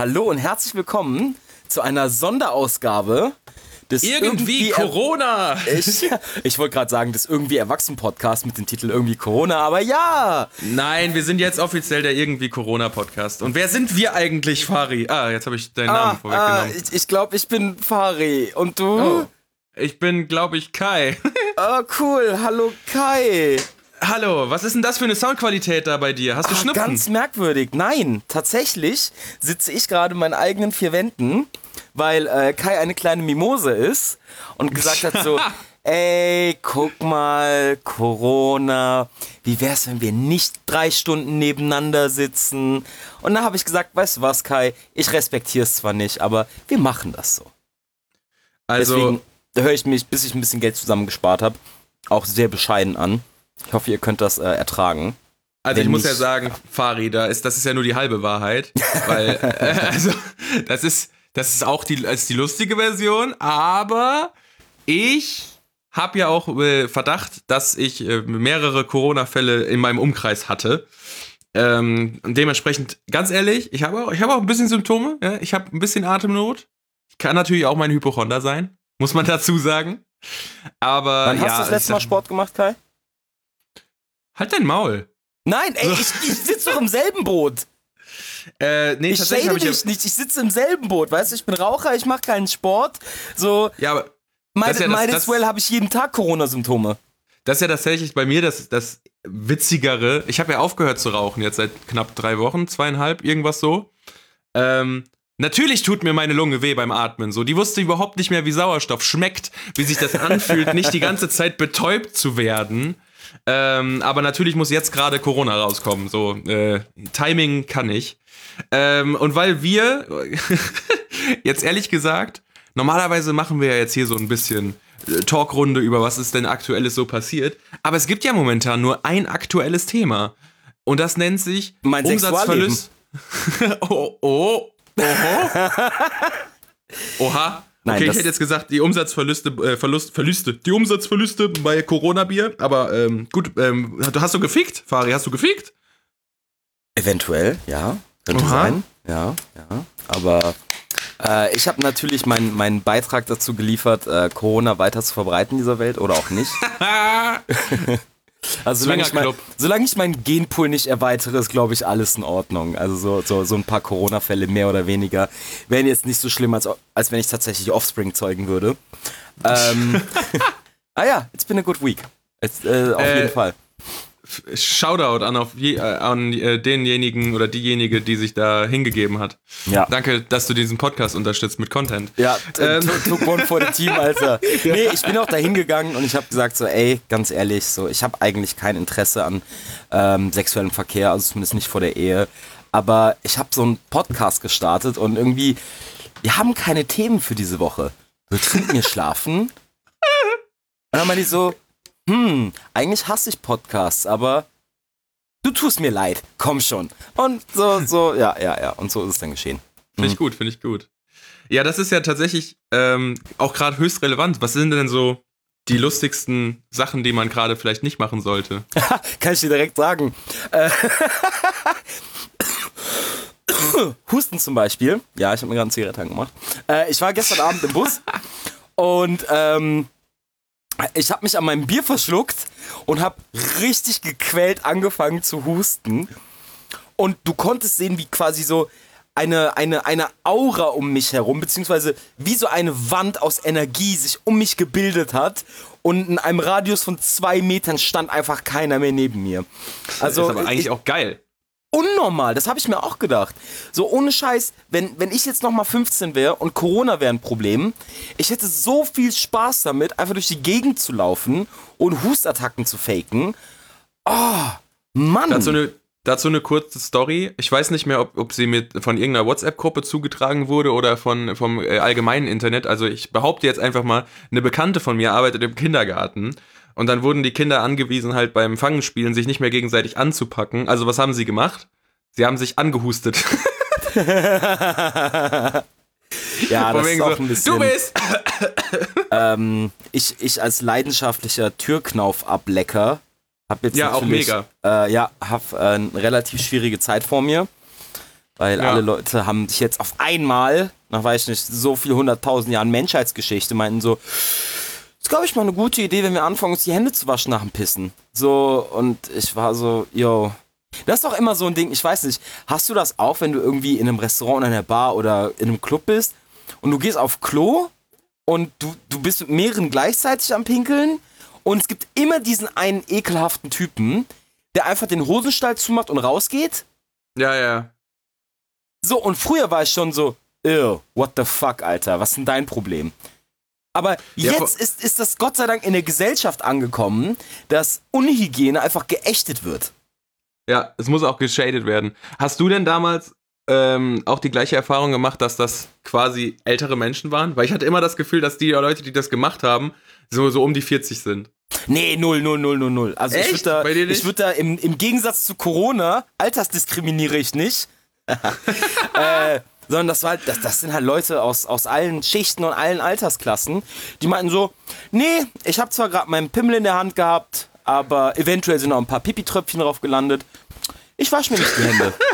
Hallo und herzlich willkommen zu einer Sonderausgabe des Irgendwie, Corona! Ich, ich wollte gerade sagen, des irgendwie Erwachsenen-Podcast mit dem Titel Irgendwie Corona, aber ja! Nein, wir sind jetzt offiziell der Irgendwie Corona-Podcast. Und wer sind wir eigentlich, Fari? Ah, jetzt habe ich deinen Namen Ah, vorweggenommen. ah, ich ich glaube, ich bin Fari. Und du? Oh, ich bin, glaube ich, Kai. Oh, cool. Hallo Kai. Hallo, was ist denn das für eine Soundqualität da bei dir? Hast du Ah, Schnupfen? ganz merkwürdig. Nein, tatsächlich sitze ich gerade in meinen eigenen vier Wänden, weil äh, Kai eine kleine Mimose ist und gesagt hat so, ey, guck mal, Corona, wie wär's, wenn wir nicht drei Stunden nebeneinander sitzen? Und da habe ich gesagt, weißt du was, Kai, ich respektiere es zwar nicht, aber wir machen das so. also, Deswegen höre ich mich, bis ich ein bisschen Geld zusammengespart habe, auch sehr bescheiden an. Ich hoffe, ihr könnt das äh, ertragen. also ich wenn muss ja nicht- sagen, Fari, da ist, das ist ja nur die halbe Wahrheit. Weil, äh, also, das ist, das ist auch die, ist die lustige Version, aber ich habe ja auch äh, Verdacht, dass ich äh, mehrere Corona-Fälle in meinem Umkreis hatte. Ähm, und dementsprechend, ganz ehrlich, ich habe auch, ich habe auch ein bisschen Symptome. Ja? Ich habe ein bisschen Atemnot. Ich kann natürlich auch mein Hypochonder sein, muss man dazu sagen. Aber Wann ja, hast du das letzte ich Mal Sport gemacht, Kai? Halt dein Maul. Nein, ey, ich, ich sitze doch im selben Boot. Äh, nee, Ich shade habe ich dich nicht, ich sitze im selben Boot, weißt du, ich bin Raucher, ich mache keinen Sport. So, ja, aber might, ja might as well habe ich jeden Tag Corona-Symptome. Das ist ja tatsächlich bei mir das, das Witzigere. Ich habe ja aufgehört zu rauchen jetzt seit knapp drei Wochen, zweieinhalb, irgendwas so. Ähm, natürlich tut mir meine Lunge weh beim Atmen. So, die wusste überhaupt nicht mehr, wie Sauerstoff schmeckt, wie sich das anfühlt, nicht die ganze Zeit betäubt zu werden. Ähm, aber natürlich muss jetzt gerade Corona rauskommen. So, äh, Timing kann ich. Ähm, und weil wir, jetzt ehrlich gesagt, normalerweise machen wir ja jetzt hier so ein bisschen äh, Talkrunde über was ist denn aktuelles so passiert. Aber es gibt ja momentan nur ein aktuelles Thema. Und das nennt sich Mein Umsatzverlust. oh, oh, oho. Oha. Nein, okay, ich hätte jetzt gesagt, die Umsatzverluste, äh, Verlust, Verluste, die Umsatzverluste bei Corona-Bier. Aber ähm, gut, ähm, hast, hast du gefickt, Fari? Hast du gefickt? Eventuell, ja. Könnte Oha. sein. Ja, ja. Aber äh, ich habe natürlich meinen meinen Beitrag dazu geliefert, äh, Corona weiter zu verbreiten in dieser Welt oder auch nicht. Also solange ich, mein, solange ich meinen Genpool nicht erweitere, ist, glaube ich, alles in Ordnung. Also so, so, so ein paar Corona-Fälle mehr oder weniger wären jetzt nicht so schlimm, als, als wenn ich tatsächlich Offspring zeugen würde. Ähm, ah ja, it's been a good week. It's, äh, auf Äh, jeden Fall. Shoutout an, auf je, äh, an äh, denjenigen oder diejenige, die sich da hingegeben hat. Ja. Danke, dass du diesen Podcast unterstützt mit Content. Ja, Ähm. took one for the team, Alter. Nee, ich bin auch da hingegangen und ich habe gesagt so, ey, ganz ehrlich, so, ich habe eigentlich kein Interesse an ähm, sexuellem Verkehr, also zumindest nicht vor der Ehe. Aber ich habe so einen Podcast gestartet und irgendwie, wir haben keine Themen für diese Woche. Willst du mit mir schlafen? Und dann meinte ich so, hm, eigentlich hasse ich Podcasts, aber du tust mir leid, komm schon. Und so, so, ja, ja, ja, und so ist es dann geschehen. Finde ich gut, finde ich gut. Ja, das ist ja tatsächlich ähm, auch gerade höchst relevant. Was sind denn so die lustigsten Sachen, die man gerade vielleicht nicht machen sollte? Kann ich dir direkt sagen. Äh, Husten zum Beispiel. Ja, ich habe mir gerade eine Zigarette angemacht. Äh, ich war gestern Abend im Bus und ähm, ich habe mich an meinem Bier verschluckt und habe richtig gequält angefangen zu husten. Und du konntest sehen, wie quasi so eine, eine, eine Aura um mich herum, beziehungsweise wie so eine Wand aus Energie sich um mich gebildet hat. Und in einem Radius von zwei Metern stand einfach keiner mehr neben mir. Also ist aber eigentlich ich, auch geil. Unnormal, das habe ich mir auch gedacht. So ohne Scheiß, wenn, wenn ich jetzt nochmal 15 wäre und Corona wäre ein Problem, ich hätte so viel Spaß damit, einfach durch die Gegend zu laufen und Hustattacken zu faken. Oh, Mann. Dazu eine, dazu eine kurze Story. Ich weiß nicht mehr, ob, ob sie mir von irgendeiner WhatsApp-Gruppe zugetragen wurde oder von, vom äh, allgemeinen Internet. Also ich behaupte jetzt einfach mal, eine Bekannte von mir arbeitet im Kindergarten. Und dann wurden die Kinder angewiesen, halt beim Fangenspielen sich nicht mehr gegenseitig anzupacken. Also was haben sie gemacht? Sie haben sich angehustet. ja, das ist auch so, ein bisschen. du bist! Ähm, ich, ich als leidenschaftlicher Türknaufablecker habe jetzt Ja, auch mega. Äh, ja, habe äh, eine relativ schwierige Zeit vor mir. Weil Ja. alle Leute haben sich jetzt auf einmal, nach weiß ich nicht, so viel hunderttausend Jahren Menschheitsgeschichte, meinten so, ist glaube ich mal eine gute Idee, wenn wir anfangen, uns die Hände zu waschen nach dem Pissen. So, und ich war so, yo. Das ist doch immer so ein Ding, ich weiß nicht, hast du das auch, wenn du irgendwie in einem Restaurant, in einer Bar oder in einem Club bist und du gehst auf Klo und du, du bist mit mehreren gleichzeitig am Pinkeln und es gibt immer diesen einen ekelhaften Typen, der einfach den Hosenstall zumacht und rausgeht? Ja, ja. So, und früher war ich schon so, ew, what the fuck, Alter, was ist denn dein Problem? Aber Ja, jetzt ist, ist das Gott sei Dank in der Gesellschaft angekommen, dass Unhygiene einfach geächtet wird. Ja, es muss auch geschadet werden. Hast du denn damals ähm, auch die gleiche Erfahrung gemacht, dass das quasi ältere Menschen waren? Weil ich hatte immer das Gefühl, dass die Leute, die das gemacht haben, so, so um die 40 sind. Nee, null, null, null, null, null. Also ich Echt? würde da, ich würd da im, im Gegensatz zu Corona, altersdiskriminiere ich nicht. äh, sondern das, war halt, das, das sind halt Leute aus, aus allen Schichten und allen Altersklassen, die meinten so, nee, ich habe zwar gerade meinen Pimmel in der Hand gehabt, aber eventuell sind noch ein paar Pipi-Tröpfchen drauf gelandet. Ich wasche mir nicht die Hände.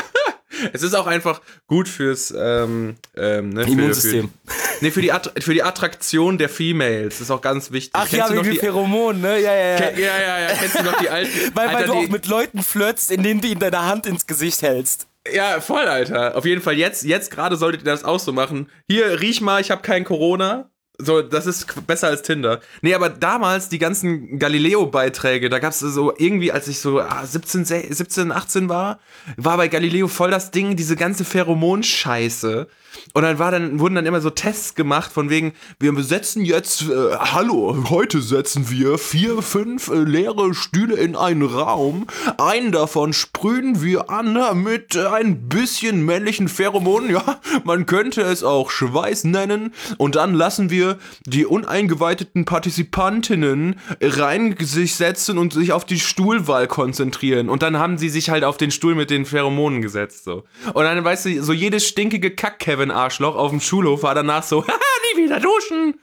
Es ist auch einfach gut fürs ähm, ähm, ne, für, Immunsystem. Für, nee, für die, Att für die Attraktion der Females. Das ist auch ganz wichtig. Ach ja, du noch wegen die, Pheromonen, ne? Ja, ja, ja. Ke- ja, ja, ja. Kennst du noch die alten? Weil, weil Alter, du die, auch mit Leuten flirtst, indem du ihnen deine Hand ins Gesicht hältst. Ja, voll, Alter. Auf jeden Fall jetzt, jetzt gerade solltet ihr das auch so machen. Hier, riech mal, ich habe kein Corona. So, das ist besser als Tinder. Nee, aber damals die ganzen Galileo-Beiträge, da gab's so irgendwie, als ich so ah, 17, se- 17, 18 war, war bei Galileo voll das Ding, diese ganze Pheromonscheiße. Und dann war dann, wurden dann immer so Tests gemacht von wegen, wir setzen jetzt, äh, hallo, heute setzen wir vier, fünf äh, leere Stühle in einen Raum. Einen davon sprühen wir an mit äh, ein bisschen männlichen Pheromonen. Ja, man könnte es auch Schweiß nennen. Und dann lassen wir die uneingeweihten Partizipantinnen rein sich setzen und sich auf die Stuhlwahl konzentrieren. Und dann haben sie sich halt auf den Stuhl mit den Pheromonen gesetzt. So. Und dann, weißt du, so jedes stinkige Kack-Kevin-Arschloch auf dem Schulhof war danach so, haha, nie wieder duschen.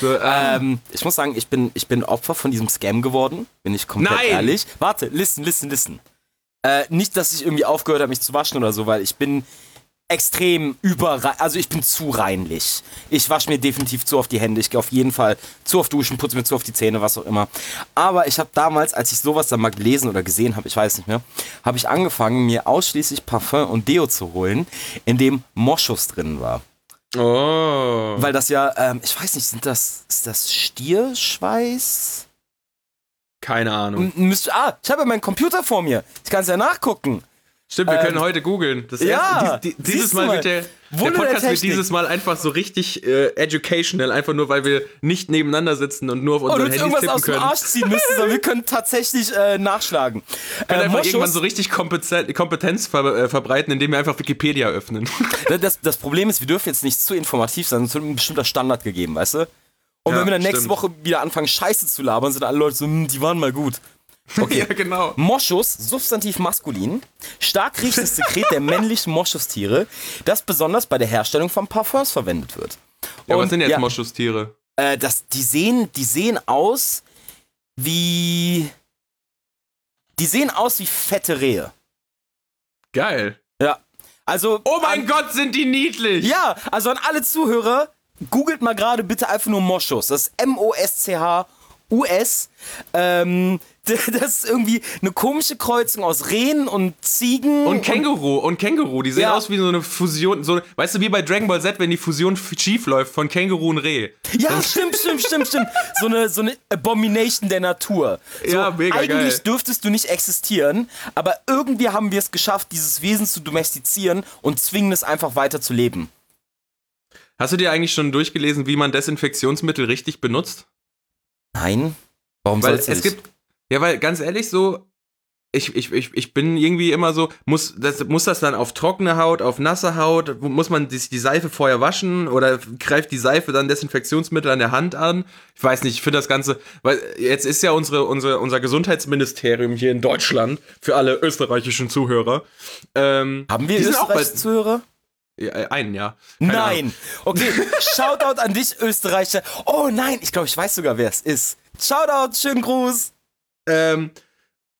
So, ähm, Ähm, ich muss sagen, ich bin, ich bin Opfer von diesem Scam geworden. Bin ich komplett Nein! ehrlich. Warte, listen, listen, listen. Äh, nicht, dass ich irgendwie aufgehört habe, mich zu waschen oder so, weil ich bin extrem über, also ich bin zu reinlich. Ich wasche mir definitiv zu auf die Hände. Ich gehe auf jeden Fall zu auf Duschen, putze mir zu auf die Zähne, was auch immer. Aber ich habe damals, als ich sowas dann mal gelesen oder gesehen habe, ich weiß nicht mehr, habe ich angefangen, mir ausschließlich Parfum und Deo zu holen, in dem Moschus drin war. oh. Weil das ja, ähm, ich weiß nicht, sind das, ist das Stierschweiß? Keine Ahnung. M- müsst- ah, ich habe ja meinen Computer vor mir. Ich kann es ja nachgucken. Stimmt, wir Ähm, können heute googeln. Das ja, erste, dies, die, dieses Mal mal. wird der, der Wunder der Podcast wird dieses Mal einfach so richtig äh, educational, einfach nur weil wir nicht nebeneinander sitzen und nur auf Oh, unseren willst Handys irgendwas tippen aus dem können. Arsch ziehen müssen, sondern wir können tatsächlich äh, nachschlagen. Wir können Äh, einfach Moschus- irgendwann so richtig Kompetenz, Kompetenz ver äh, verbreiten, indem wir einfach Wikipedia öffnen. das, das Problem ist, wir dürfen jetzt nicht zu informativ sein, sonst wird ein bestimmter Standard gegeben, weißt du? Und Ja, wenn wir dann nächste stimmt. Woche wieder anfangen, Scheiße zu labern, sind alle Leute so, hm, die waren mal gut. Okay. ja, genau. Moschus, Substantiv maskulin, stark riechendes Sekret der männlichen Moschustiere, das besonders bei der Herstellung von Parfums verwendet wird. Ja, was sind jetzt ja, Moschustiere? Äh, das, die, sehen, die sehen aus wie. Die sehen aus wie fette Rehe. Geil. Ja. Also. Oh mein an, Gott, sind die niedlich! Ja, also an alle Zuhörer, googelt mal gerade bitte einfach nur Moschus. Das ist M-O-S-C-H-U-S. Ähm, das ist irgendwie eine komische Kreuzung aus Rehen und Ziegen. Und Känguru, und Känguru, die sehen Ja. aus wie so eine Fusion, so, weißt du, wie bei Dragon Ball Z, wenn die Fusion schief läuft von Känguru und Reh. Ja, stimmt, stimmt, stimmt, stimmt. So eine, so eine Abomination der Natur. So, Ja, mega Eigentlich geil. dürftest du nicht existieren, aber irgendwie haben wir es geschafft, dieses Wesen zu domestizieren und zwingen es einfach weiter zu leben. Hast du dir eigentlich schon durchgelesen, wie man Desinfektionsmittel richtig benutzt? Nein? Warum Weil soll's es nicht? gibt, ja, weil ganz ehrlich so, ich, ich, ich, ich bin irgendwie immer so, muss das, muss das dann auf trockene Haut, auf nasse Haut, muss man die, die Seife vorher waschen oder greift die Seife dann Desinfektionsmittel an der Hand an? Ich weiß nicht, ich finde das Ganze, weil jetzt ist ja unsere, unsere, unser Gesundheitsministerium hier in Deutschland, für alle österreichischen Zuhörer, ähm, Haben wir österreichische Zuhörer? Ja, einen, ja. Keine Ahnung. Nein. Okay, Shoutout an dich, Österreicher. Oh nein, ich glaube, ich weiß sogar, wer es ist. Shoutout, schönen Gruß. Ähm,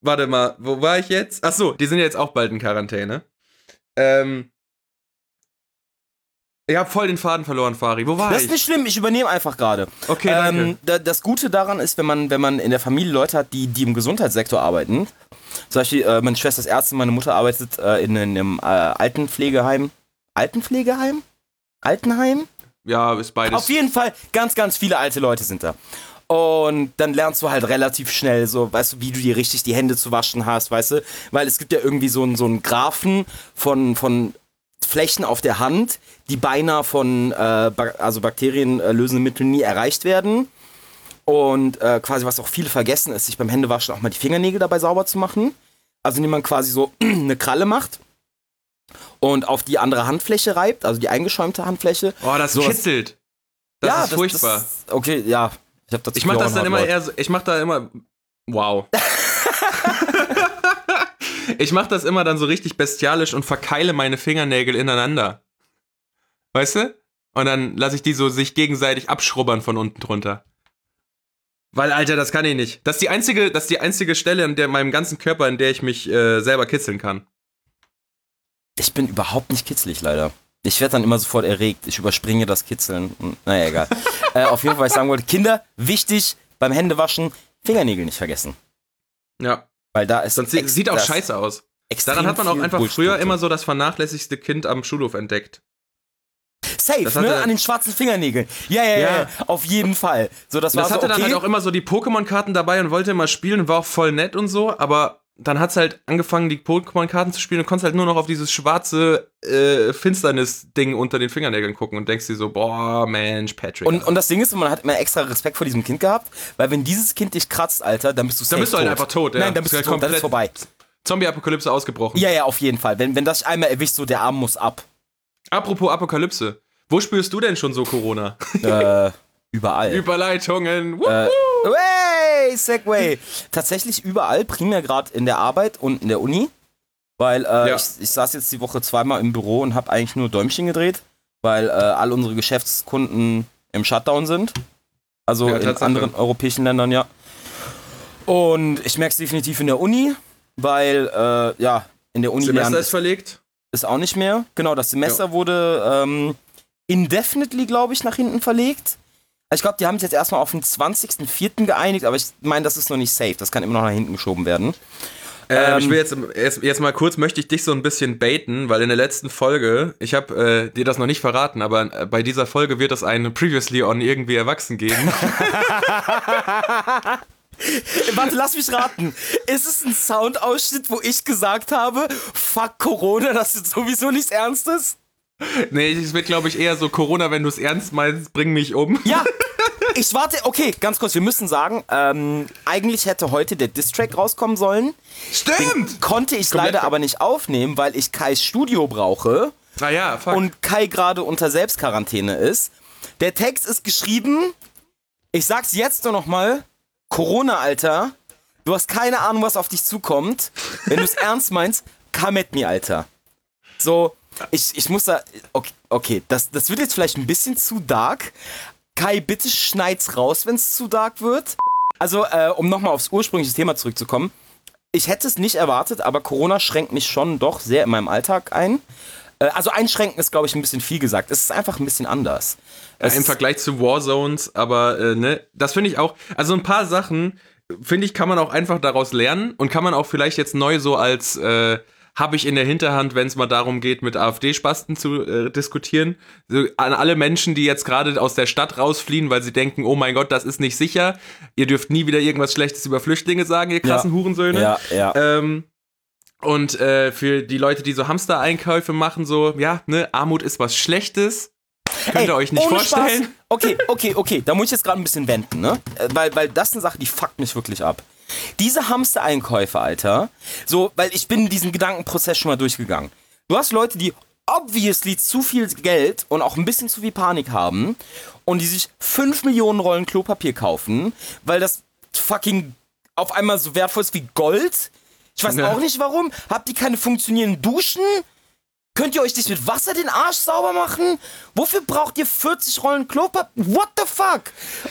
warte mal, wo war ich jetzt? Ach so, die sind jetzt auch bald in Quarantäne. Ähm, Ich habe voll den Faden verloren, Fari. Wo war Das ich? ist nicht schlimm, ich übernehme einfach gerade. Okay, danke. ähm, da, Das Gute daran ist, wenn man, wenn man in der Familie Leute hat, die, die im Gesundheitssektor arbeiten. Zum Beispiel, äh, meine Schwester ist Ärztin, meine Mutter arbeitet äh, in, in einem äh, Altenpflegeheim. Altenpflegeheim? Altenheim? ja, ist beides. Auf jeden Fall, ganz, ganz viele alte Leute sind da. Und dann lernst du halt relativ schnell so, weißt du, wie du dir richtig die Hände zu waschen hast, weißt du? Weil es gibt ja irgendwie so einen so einen Graphen von, von Flächen auf der Hand, die beinahe von äh, also bakterienlösenden Mitteln nie erreicht werden. Und äh, quasi, was auch viele vergessen, ist, sich beim Händewaschen auch mal die Fingernägel dabei sauber zu machen. Also indem man quasi so eine Kralle macht und auf die andere Handfläche reibt, also die eingeschäumte Handfläche. oh, das sowas- kitzelt. Das ist furchtbar. das- okay, ja. Ich, hab dazu ich mach das dann immer Leute. eher so, ich mach da immer, wow. ich mach das immer dann so richtig bestialisch und verkeile meine Fingernägel ineinander. Weißt du? Und dann lasse ich die so sich gegenseitig abschrubbern von unten drunter. Weil, Alter, das kann ich nicht. Das ist die einzige, das ist die einzige Stelle in der, meinem ganzen Körper, in der ich mich äh, selber kitzeln kann. Ich bin überhaupt nicht kitzlig, leider. Ich werde dann immer sofort erregt. Ich überspringe das Kitzeln. Hm, Naja, egal. äh, auf jeden Fall, was ich sagen wollte, Kinder, wichtig, beim Händewaschen, Fingernägel nicht vergessen. Ja. Weil da ist. Sonst sieht, auch das scheiße aus. Daran hat man auch einfach Bullshit früher immer so das vernachlässigste Kind am Schulhof entdeckt. Safe, Das ne? An den schwarzen Fingernägeln. Ja, ja, ja, Ja. Auf jeden Fall. So, das, war Das so, hatte okay. dann halt auch immer so die Pokémon-Karten dabei und wollte immer spielen und war auch voll nett und so, aber dann hat's halt angefangen, die Pokémon-Karten zu spielen und konntest halt nur noch auf dieses schwarze äh, Finsternis-Ding unter den Fingernägeln gucken und denkst dir so, boah, Mensch, Patrick. Und, und das Ding ist, man hat immer extra Respekt vor diesem Kind gehabt, weil wenn dieses Kind dich kratzt, Alter, dann bist du safe dann bist du halt tot. einfach tot, ja. Nein, dann bist du Ist tot, dann ist vorbei. Zombie-Apokalypse ausgebrochen. Ja, ja, auf jeden Fall. Wenn, wenn das einmal erwischt, so der Arm muss ab. Apropos Apokalypse. Wo spürst du denn schon so Corona? äh, überall. Überleitungen. Äh, Hey, Segway. Tatsächlich überall, primär gerade in der Arbeit und in der Uni. Weil äh, Ja. ich, ich saß jetzt die Woche zweimal im Büro und habe eigentlich nur Däumchen gedreht, weil äh, all unsere Geschäftskunden im Shutdown sind. Also Ja, in anderen europäischen Ländern, ja. Und ich merke es definitiv in der Uni, weil, äh, ja, in der Uni Semester lernen ist verlegt. ist auch nicht mehr. Genau, das Semester wurde ähm, indefinitely, glaube ich, nach hinten verlegt. Ich glaube, die haben sich jetzt erstmal auf den 20.04. geeinigt, aber ich meine, das ist noch nicht safe. Das kann immer noch nach hinten geschoben werden. Ähm, Ähm, ich will jetzt, jetzt, jetzt mal kurz, möchte ich dich so ein bisschen baiten, weil in der letzten Folge, ich habe äh, dir das noch nicht verraten, aber äh, bei dieser Folge wird es eine Previously on irgendwie erwachsen geben. Äh, Warte, lass mich raten. Ist es ein Soundausschnitt, wo ich gesagt habe, fuck Corona, das ist sowieso nichts Ernstes? Nee, es wird, glaube ich, eher so Corona, wenn du es ernst meinst, bring mich um. Ja, ich warte, okay, ganz kurz, wir müssen sagen, ähm, eigentlich hätte heute der Distrack rauskommen sollen. Stimmt! Konnte ich Komplett leider aber nicht aufnehmen, weil ich Kais Studio brauche. Naja, fuck. und Kai gerade unter Selbstquarantäne ist. Der Text ist geschrieben, ich sag's jetzt nur noch mal, Corona, Alter, du hast keine Ahnung, was auf dich zukommt. Wenn du es ernst meinst, come at me, Alter. So, ich, ich muss da, okay, okay das, das wird jetzt vielleicht ein bisschen zu dark. Kai, bitte schneid's raus, wenn's zu dark wird. Also, äh, um nochmal aufs ursprüngliche Thema zurückzukommen. Ich hätte es nicht erwartet, aber Corona schränkt mich schon doch sehr in meinem Alltag ein. Äh, Also einschränken ist, glaube ich, ein bisschen viel gesagt. Es ist einfach ein bisschen anders. Ja, Es Im Vergleich zu Warzones, aber äh, ne, das finde ich auch, also ein paar Sachen, finde ich, kann man auch einfach daraus lernen und kann man auch vielleicht jetzt neu so als äh, habe ich in der Hinterhand, wenn es mal darum geht, mit AfD-Spasten zu äh, diskutieren. So, an alle Menschen, die jetzt gerade aus der Stadt rausfliehen, weil sie denken, oh mein Gott, das ist nicht sicher. Ihr dürft nie wieder irgendwas Schlechtes über Flüchtlinge sagen, ihr krassen Hurensöhne. Ja, ja. Ähm, und äh, für die Leute, die so Hamster-Einkäufe machen, so, ja, ne, Armut ist was Schlechtes. Könnt Ey, ihr euch nicht vorstellen? Spaß. Okay, okay, okay. Da muss ich jetzt gerade ein bisschen wenden, ne? Äh, Weil, weil das ist eine Sache, die fuckt mich wirklich ab. Diese Hamster-Einkäufe, Alter, so, weil ich bin diesen Gedankenprozess schon mal durchgegangen. Du hast Leute, die obviously zu viel Geld und auch ein bisschen zu viel Panik haben und die sich 5 Millionen Rollen Klopapier kaufen, weil das fucking auf einmal so wertvoll ist wie Gold. Ich weiß Ja. auch nicht warum. Habt ihr keine funktionierenden Duschen? Könnt ihr euch nicht mit Wasser den Arsch sauber machen? Wofür braucht ihr 40 Rollen Klopapier? What the fuck?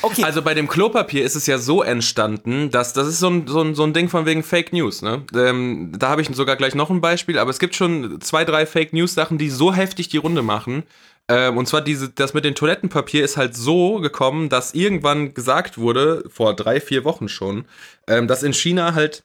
Okay, Also bei dem Klopapier ist es ja so entstanden, dass das ist so ein, so ein, so ein Ding von wegen Fake News. Ne? Ähm, da habe ich sogar gleich noch ein Beispiel, aber es gibt schon zwei, drei Fake News Sachen, die so heftig die Runde machen. Ähm, und zwar diese, das mit dem Toilettenpapier ist halt so gekommen, dass irgendwann gesagt wurde, vor drei, vier Wochen schon, ähm, dass in China halt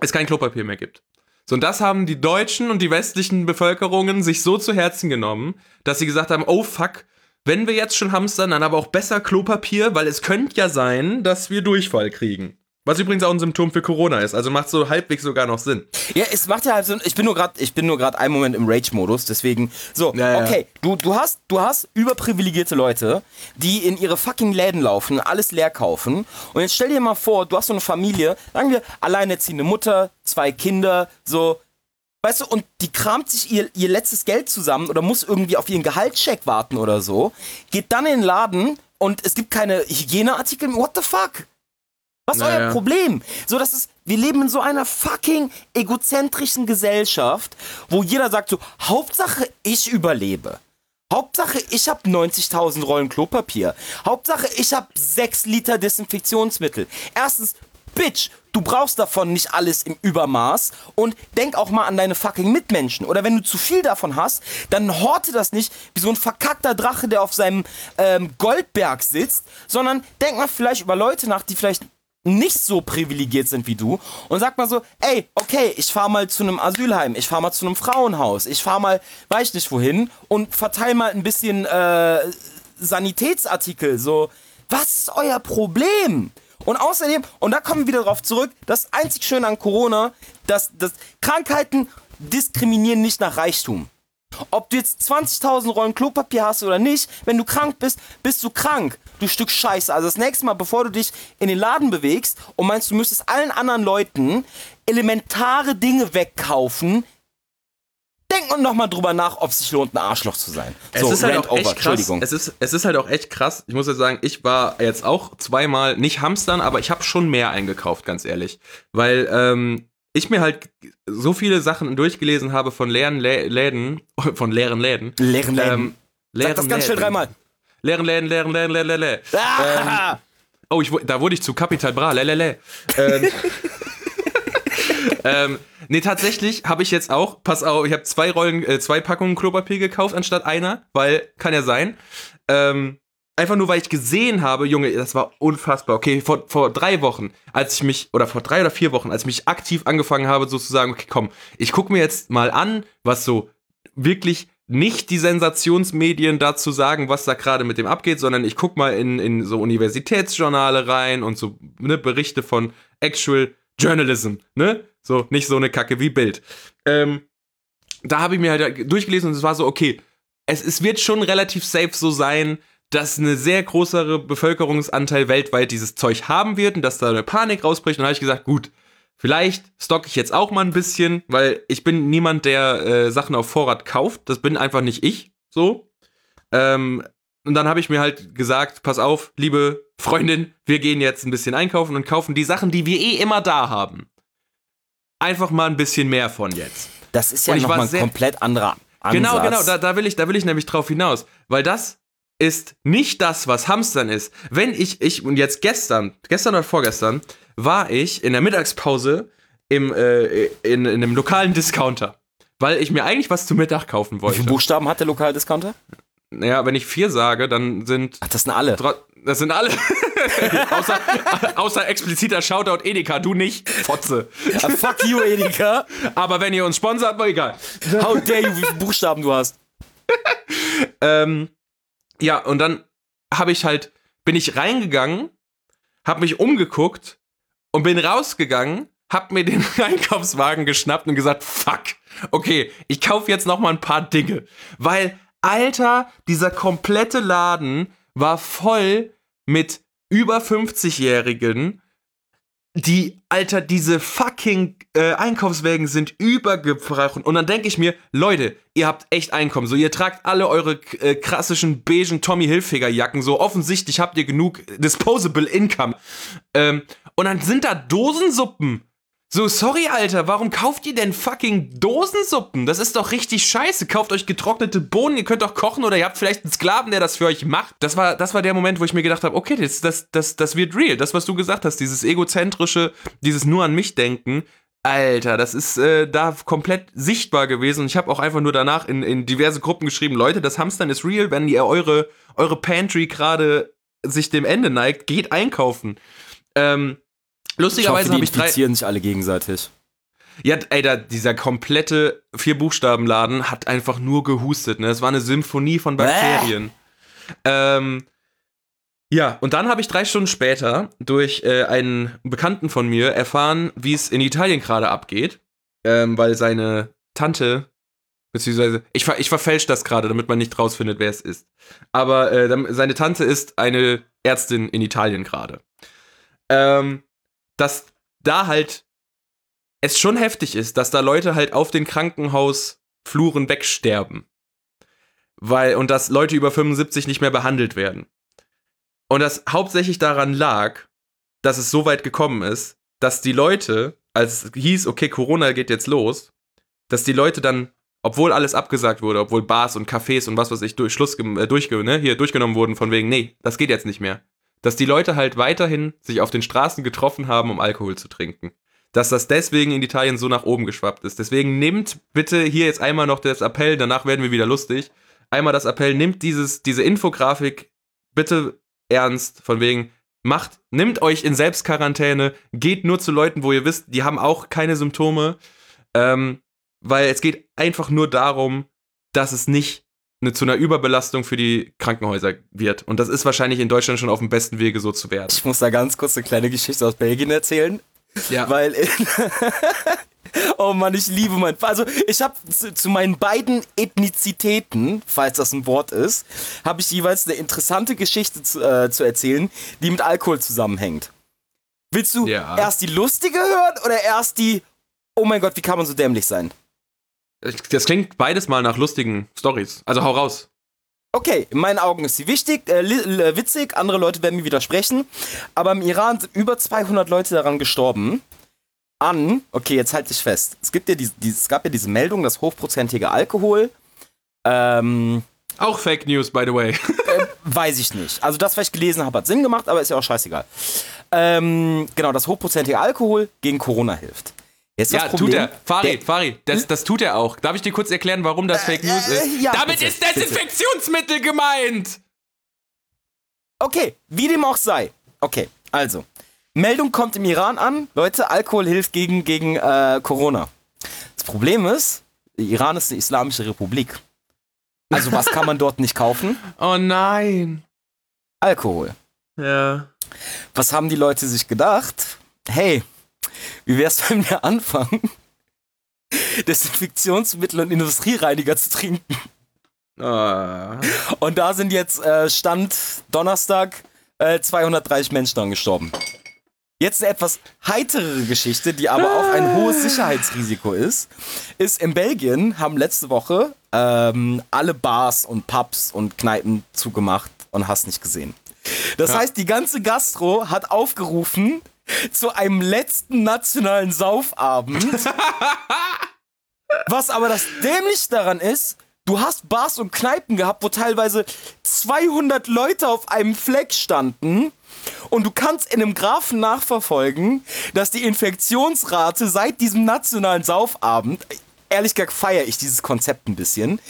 es kein Klopapier mehr gibt. So, und das haben die deutschen und die westlichen Bevölkerungen sich so zu Herzen genommen, dass sie gesagt haben, oh fuck, wenn wir jetzt schon hamstern, dann aber auch besser Klopapier, weil es könnte ja sein, dass wir Durchfall kriegen. Was übrigens auch ein Symptom für Corona ist, also macht so halbwegs sogar noch Sinn. Ja, es macht ja halt Sinn. Ich bin nur gerade, ich bin nur gerade einen Moment im Rage-Modus, deswegen. So, Ja, ja. okay, du, du hast, du hast überprivilegierte Leute, die in ihre fucking Läden laufen, alles leer kaufen. Und jetzt stell dir mal vor, du hast so eine Familie, sagen wir, alleinerziehende Mutter, zwei Kinder, so. Weißt du, und die kramt sich ihr, ihr letztes Geld zusammen oder muss irgendwie auf ihren Gehaltscheck warten oder so, geht dann in den Laden und es gibt keine Hygieneartikel. What the fuck? Was ist euer Naja. Problem? So, das ist, wir leben in so einer fucking egozentrischen Gesellschaft, wo jeder sagt so, Hauptsache ich überlebe. Hauptsache ich habe 90.000 Rollen Klopapier. Hauptsache ich habe 6 Liter Desinfektionsmittel. Erstens, Bitch, du brauchst davon nicht alles im Übermaß und denk auch mal an deine fucking Mitmenschen. Oder wenn du zu viel davon hast, dann horte das nicht wie so ein verkackter Drache, der auf seinem ähm, Goldberg sitzt, sondern denk mal vielleicht über Leute nach, die vielleicht nicht so privilegiert sind wie du und sag mal so, ey, okay, ich fahr mal zu einem Asylheim, ich fahr mal zu einem Frauenhaus, ich fahr mal, weiß ich nicht wohin und verteil mal ein bisschen äh, Sanitätsartikel, so, was ist euer Problem? Und außerdem, und da kommen wir wieder drauf zurück, das einzig Schöne an Corona, dass, dass Krankheiten diskriminieren nicht nach Reichtum. Ob du jetzt 20.000 Rollen Klopapier hast oder nicht, wenn du krank bist, bist du krank. Du Stück Scheiße. Also das nächste Mal, bevor du dich in den Laden bewegst und meinst, du müsstest allen anderen Leuten elementare Dinge wegkaufen, denk noch mal drüber nach, ob es sich lohnt, ein Arschloch zu sein. Es ist halt auch echt krass. Es ist, es ist halt auch echt krass. Ich muss ja sagen, ich war jetzt auch zweimal nicht hamstern, aber ich habe schon mehr eingekauft, ganz ehrlich. Weil ähm, ich mir halt so viele Sachen durchgelesen habe von leeren Lä Läden, von leeren Läden. Leeren Läden. Ähm, leeren Sag das ganz schnell Läden. dreimal. Leeren Läden, leeren Läden, leeren Läden. Läden. Ah! Oh, ich, da wurde ich zu Capital Bra, lelele. Ähm, ähm, nee, tatsächlich habe ich jetzt auch, pass auf, ich habe zwei Rollen, äh, zwei Packungen Klopapier gekauft anstatt einer, weil, kann ja sein. Ähm, einfach nur, weil ich gesehen habe, Junge, das war unfassbar. Okay, vor, vor drei Wochen, als ich mich, oder vor drei oder vier Wochen, als ich mich aktiv angefangen habe, sozusagen, okay, komm, ich gucke mir jetzt mal an, was so wirklich nicht die Sensationsmedien dazu sagen, was da gerade mit dem abgeht, sondern ich guck mal in, in so Universitätsjournale rein und so ne, Berichte von Actual Journalism, ne? So, nicht so eine Kacke wie Bild. Ähm, da habe ich mir halt durchgelesen und es war so, okay, es, es wird schon relativ safe so sein, dass eine sehr größere Bevölkerungsanteil weltweit dieses Zeug haben wird und dass da eine Panik rausbricht. Und dann habe ich gesagt, gut, vielleicht stocke ich jetzt auch mal ein bisschen, weil ich bin niemand, der äh, Sachen auf Vorrat kauft. Das bin einfach nicht ich, so. Ähm, und dann habe ich mir halt gesagt, pass auf, liebe Freundin, wir gehen jetzt ein bisschen einkaufen und kaufen die Sachen, die wir eh immer da haben. Einfach mal ein bisschen mehr von jetzt. Das ist ja nochmal ein komplett anderer Ansatz. Genau, genau, da, da, will ich, da will ich nämlich drauf hinaus. Weil das ist nicht das, was Hamstern ist. Wenn ich, ich, und jetzt gestern, gestern oder vorgestern, war ich in der Mittagspause im, äh, in, in einem lokalen Discounter. Weil ich mir eigentlich was zu Mittag kaufen Wie wollte. viele Buchstaben hat der Lokaldiscounter? Naja, wenn ich vier sage, dann sind. Ach, das sind alle. Das sind alle. außer, außer expliziter Shoutout Edeka, du nicht. Fotze. Ah, fuck you, Edeka. Aber wenn ihr uns sponsert, war egal. How dare you, wie viele Buchstaben du hast. Ähm, ja, und dann habe ich halt, bin ich reingegangen, habe mich umgeguckt und bin rausgegangen, hab mir den Einkaufswagen geschnappt und gesagt, fuck, okay, ich kaufe jetzt noch mal ein paar Dinge, weil Alter, dieser komplette Laden war voll mit über 50-Jährigen, die, Alter, diese fucking äh, Einkaufswägen sind übergebrochen. Und dann denke ich mir, Leute, ihr habt echt Einkommen. So, ihr tragt alle eure äh, klassischen beigen Tommy Hilfiger Jacken. So, offensichtlich habt ihr genug Disposable Income. Ähm, und dann sind da Dosensuppen. So, sorry, Alter, warum kauft ihr denn fucking Dosensuppen? Das ist doch richtig scheiße. Kauft euch getrocknete Bohnen, ihr könnt doch kochen oder ihr habt vielleicht einen Sklaven, der das für euch macht. Das war, das war der Moment, wo ich mir gedacht habe, okay, das, das, das, das wird real. Das, was du gesagt hast, dieses egozentrische, dieses nur an mich denken. Alter, das ist äh, da komplett sichtbar gewesen. Und ich habe auch einfach nur danach in, in diverse Gruppen geschrieben, Leute, das Hamstern ist real, wenn ihr eure, eure Pantry gerade sich dem Ende neigt, geht einkaufen. Ähm, lustigerweise habe ich drei. Die sich alle gegenseitig. Ja, ey, da, dieser komplette Vier-Buchstaben-Laden hat einfach nur gehustet. Ne? Es war eine Symphonie von Bakterien. Ähm, ja, und dann habe ich drei Stunden später durch äh, einen Bekannten von mir erfahren, wie es in Italien gerade abgeht, ähm, weil seine Tante, beziehungsweise, ich, ich verfälsche das gerade, damit man nicht rausfindet, wer es ist. Aber äh, seine Tante ist eine Ärztin in Italien gerade. Ähm, dass da halt es schon heftig ist, dass da Leute halt auf den Krankenhausfluren wegsterben. Weil, und dass Leute über 75 nicht mehr behandelt werden. Und das hauptsächlich daran lag, dass es so weit gekommen ist, dass die Leute, als es hieß, okay, Corona geht jetzt los, dass die Leute dann, obwohl alles abgesagt wurde, obwohl Bars und Cafés und was weiß ich durch Schluss äh, durch, ne, hier durchgenommen wurden, von wegen, nee, das geht jetzt nicht mehr. Dass die Leute halt weiterhin sich auf den Straßen getroffen haben, um Alkohol zu trinken. Dass das deswegen in Italien so nach oben geschwappt ist. Deswegen nimmt bitte hier jetzt einmal noch das Appell, danach werden wir wieder lustig. Einmal das Appell, nimmt dieses, diese Infografik bitte ernst, von wegen, macht, nimmt euch in Selbstquarantäne, geht nur zu Leuten, wo ihr wisst, die haben auch keine Symptome, ähm, weil es geht einfach nur darum, dass es nicht eine, zu einer Überbelastung für die Krankenhäuser wird. Und das ist wahrscheinlich in Deutschland schon auf dem besten Wege so zu werden. Ich muss da ganz kurz eine kleine Geschichte aus Belgien erzählen. Ja. Weil Oh Mann, ich liebe mein. Also, ich habe zu, zu, meinen beiden Ethnizitäten, falls das ein Wort ist, habe ich jeweils eine interessante Geschichte zu, äh, zu, erzählen, die mit Alkohol zusammenhängt. Willst du ja. erst die lustige hören oder erst die, oh mein Gott, wie kann man so dämlich sein? Das klingt beides mal nach lustigen Stories. Also hau raus. Okay, in meinen Augen ist sie wichtig, äh, witzig, andere Leute werden mir widersprechen. Aber im Iran sind über 200 Leute daran gestorben an, okay, jetzt halte ich fest. Es, gibt ja die, die, es gab ja diese Meldung, dass hochprozentige Alkohol. Ähm, auch Fake News, by the way. äh, weiß ich nicht. Also das, was ich gelesen habe, hat Sinn gemacht, aber ist ja auch scheißegal. Ähm, genau, dass hochprozentige Alkohol gegen Corona hilft. Jetzt ja, Problem, tut er. Fari, Fari, das, das tut er auch. Darf ich dir kurz erklären, warum das Fake News ist? Äh, ja, Damit bitte, ist Desinfektionsmittel bitte. gemeint! Okay, wie dem auch sei. Okay, also. Meldung kommt im Iran an, Leute, Alkohol hilft gegen, gegen äh, Corona. Das Problem ist, Iran ist eine islamische Republik. Also was kann man dort nicht kaufen? Oh nein. Alkohol. Ja. Was haben die Leute sich gedacht? Hey, wie wär's, wenn wir anfangen, Desinfektionsmittel und Industriereiniger zu trinken? Ah. Und da sind jetzt äh, Stand Donnerstag äh, 230 Menschen dran gestorben. Jetzt eine etwas heiterere Geschichte, die aber auch ein hohes Sicherheitsrisiko ist, ist in Belgien haben letzte Woche ähm, alle Bars und Pubs und Kneipen zugemacht und hast nicht gesehen. Das ja. heißt, die ganze Gastro hat aufgerufen zu einem letzten nationalen Saufabend. Was aber das Dämlich daran ist, du hast Bars und Kneipen gehabt, wo teilweise 200 Leute auf einem Fleck standen und du kannst in einem Graphen nachverfolgen, dass die Infektionsrate seit diesem nationalen Saufabend ehrlich gesagt feiere ich dieses Konzept ein bisschen.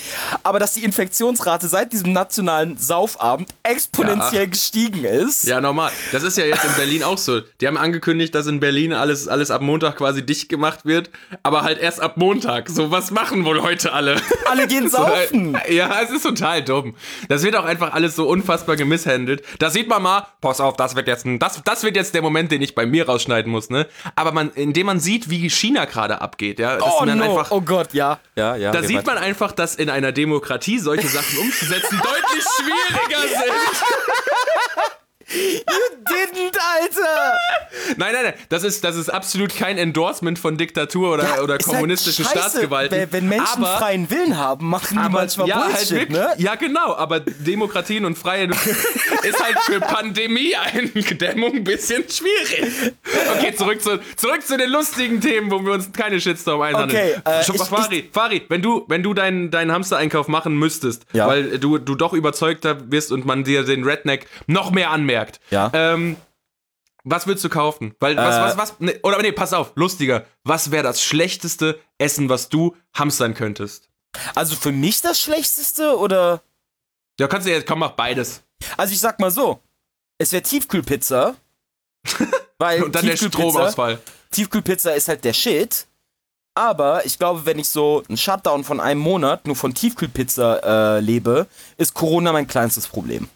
Aber dass die Infektionsrate seit diesem nationalen Saufabend exponentiell ja. gestiegen ist. Ja, normal. Das ist ja jetzt in Berlin auch so. Die haben angekündigt, dass in Berlin alles, alles ab Montag quasi dicht gemacht wird, aber halt erst ab Montag. So, was machen wohl heute alle? Alle gehen saufen. ja, es ist total dumm. Das wird auch einfach alles so unfassbar gemisshandelt. Da sieht man mal, pass auf, das wird jetzt, das, das wird jetzt der Moment, den ich bei mir rausschneiden muss, ne? Aber man, indem man sieht, wie China gerade abgeht, ja. oh, no. einfach, oh Gott, ja, ja, ja. Da sieht man einfach, dass in einer Demokratie solche Sachen umzusetzen deutlich schwieriger sind. You didn't, Alter! Nein, nein, nein. Das ist, das ist absolut kein Endorsement von Diktatur oder, ja, oder halt kommunistischen halt Staatsgewalten. Wenn, Menschen aber, freien Willen haben, machen die manchmal ja, Bullshit, halt wirklich, ne? Ja, genau. Aber Demokratien und Freie ist halt für Pandemie-Eindämmung ein bisschen schwierig. Okay, zurück zu, zurück zu den lustigen Themen, wo wir uns keine Shitstorm einhandeln. Okay, äh, ich, Fari, ich, Fari, wenn du, wenn du deinen, deinen Hamster-Einkauf machen müsstest, ja. weil du, du doch überzeugter bist und man dir den Redneck noch mehr anmerkt, ja. Ähm, Was willst du kaufen? Weil, was, Äh. was, was, ne, oder nee, pass auf, lustiger. Was wäre das schlechteste Essen, was du hamstern könntest? Also für mich das Schlechteste oder? Ja, kannst du jetzt, komm, mach beides. Also ich sag mal so, es wäre Tiefkühlpizza. weil Und dann der Stromausfall. Tiefkühlpizza ist halt der Shit. Aber ich glaube, wenn ich so einen Shutdown von einem Monat nur von Tiefkühlpizza äh, lebe, ist Corona mein kleinstes Problem.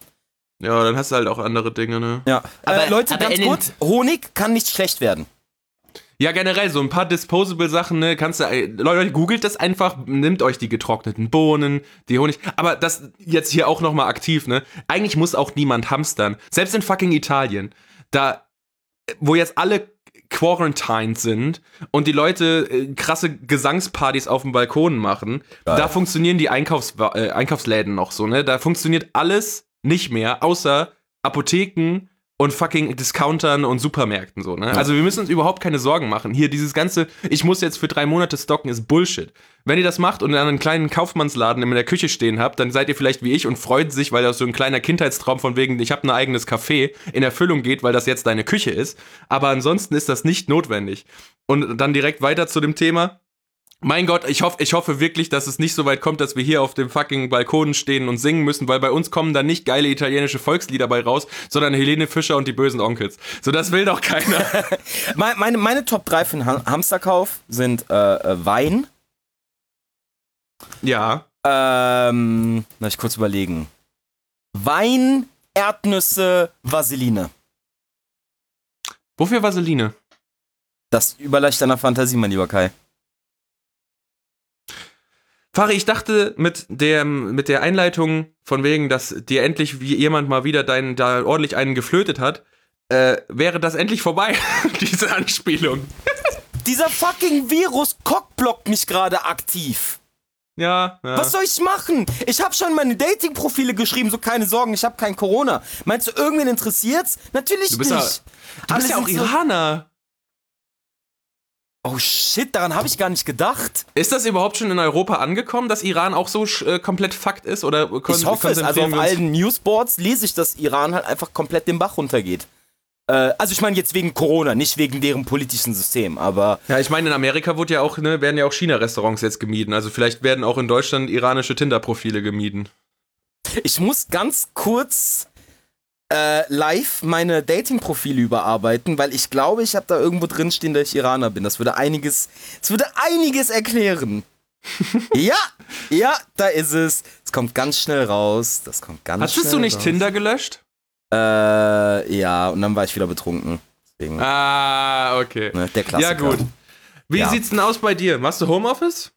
Ja, dann hast du halt auch andere Dinge, ne? Ja. Aber- äh, Leute, aber ganz kurz, Honig kann nicht schlecht werden. Ja, generell, so ein paar Disposable-Sachen, ne, kannst du, äh, Leute, googelt das einfach, nimmt euch die getrockneten Bohnen, die Honig, aber das jetzt hier auch nochmal aktiv, ne, eigentlich muss auch niemand hamstern. Selbst in fucking Italien, da, wo jetzt alle quarantined sind und die Leute äh, krasse Gesangspartys auf dem Balkon machen, da funktionieren die Einkaufs äh, Einkaufsläden noch so, ne, da funktioniert alles nicht mehr, außer Apotheken und fucking Discountern und Supermärkten so, ne? Also wir müssen uns überhaupt keine Sorgen machen. Hier dieses ganze, ich muss jetzt für drei Monate stocken, ist Bullshit. Wenn ihr das macht und dann einen kleinen Kaufmannsladen in der Küche stehen habt, dann seid ihr vielleicht wie ich und freut sich, weil das so ein kleiner Kindheitstraum von wegen, ich habe ein eigenes Café in Erfüllung geht, weil das jetzt deine Küche ist. Aber ansonsten ist das nicht notwendig. Und dann direkt weiter zu dem Thema. Mein Gott, ich hoffe, ich hoffe wirklich, dass es nicht so weit kommt, dass wir hier auf dem fucking Balkon stehen und singen müssen, weil bei uns kommen dann nicht geile italienische Volkslieder bei raus, sondern Helene Fischer und die bösen Onkels. So, das will doch keiner. Me- Meine, meine Top 3 für den Ham- Hamsterkauf sind äh, äh, Wein. ja. Ähm, lass ich kurz überlegen. Wein, Erdnüsse, Vaseline. Wofür Vaseline? Das überleicht deiner Fantasie, mein lieber Kai. Fari, ich dachte mit der, mit der Einleitung von wegen, dass dir endlich wie jemand mal wieder deinen, da ordentlich einen geflötet hat, äh, wäre das endlich vorbei, diese Anspielung. Dieser fucking Virus cockblockt mich gerade aktiv. Ja, ja. Was soll ich machen? Ich habe schon meine Dating-Profile geschrieben, so keine Sorgen, ich habe kein Corona. Meinst du, irgendwen interessiert's? Natürlich Du bist nicht. ja- du Alle bist ja auch Iraner. Oh shit, daran habe ich gar nicht gedacht. Ist das überhaupt schon in Europa angekommen, dass Iran auch so äh, komplett Fakt ist? Oder Ich hoffe es. Also auf allen Newsboards lese ich, dass Iran halt einfach komplett den Bach runtergeht. Äh, also ich meine jetzt wegen Corona, nicht wegen deren politischen System, aber Ja, ich meine, in Amerika wurde ja auch, ne, werden ja auch China-Restaurants jetzt gemieden. Also vielleicht werden auch in Deutschland iranische Tinder-Profile gemieden. ich muss ganz kurz äh, live meine Dating-Profile überarbeiten, weil ich glaube, ich habe da irgendwo drin stehen, dass ich Iraner bin. Das würde einiges, das würde einiges erklären. ja, ja, da ist es. Es kommt ganz schnell raus. Das kommt ganz schnell Hattest du nicht raus. Tinder gelöscht? Äh, ja, und dann war ich wieder betrunken. Deswegen, Ah, okay. ne, der Klassiker. Ja, gut. Wie Ja. sieht's denn aus bei dir? Machst du Homeoffice?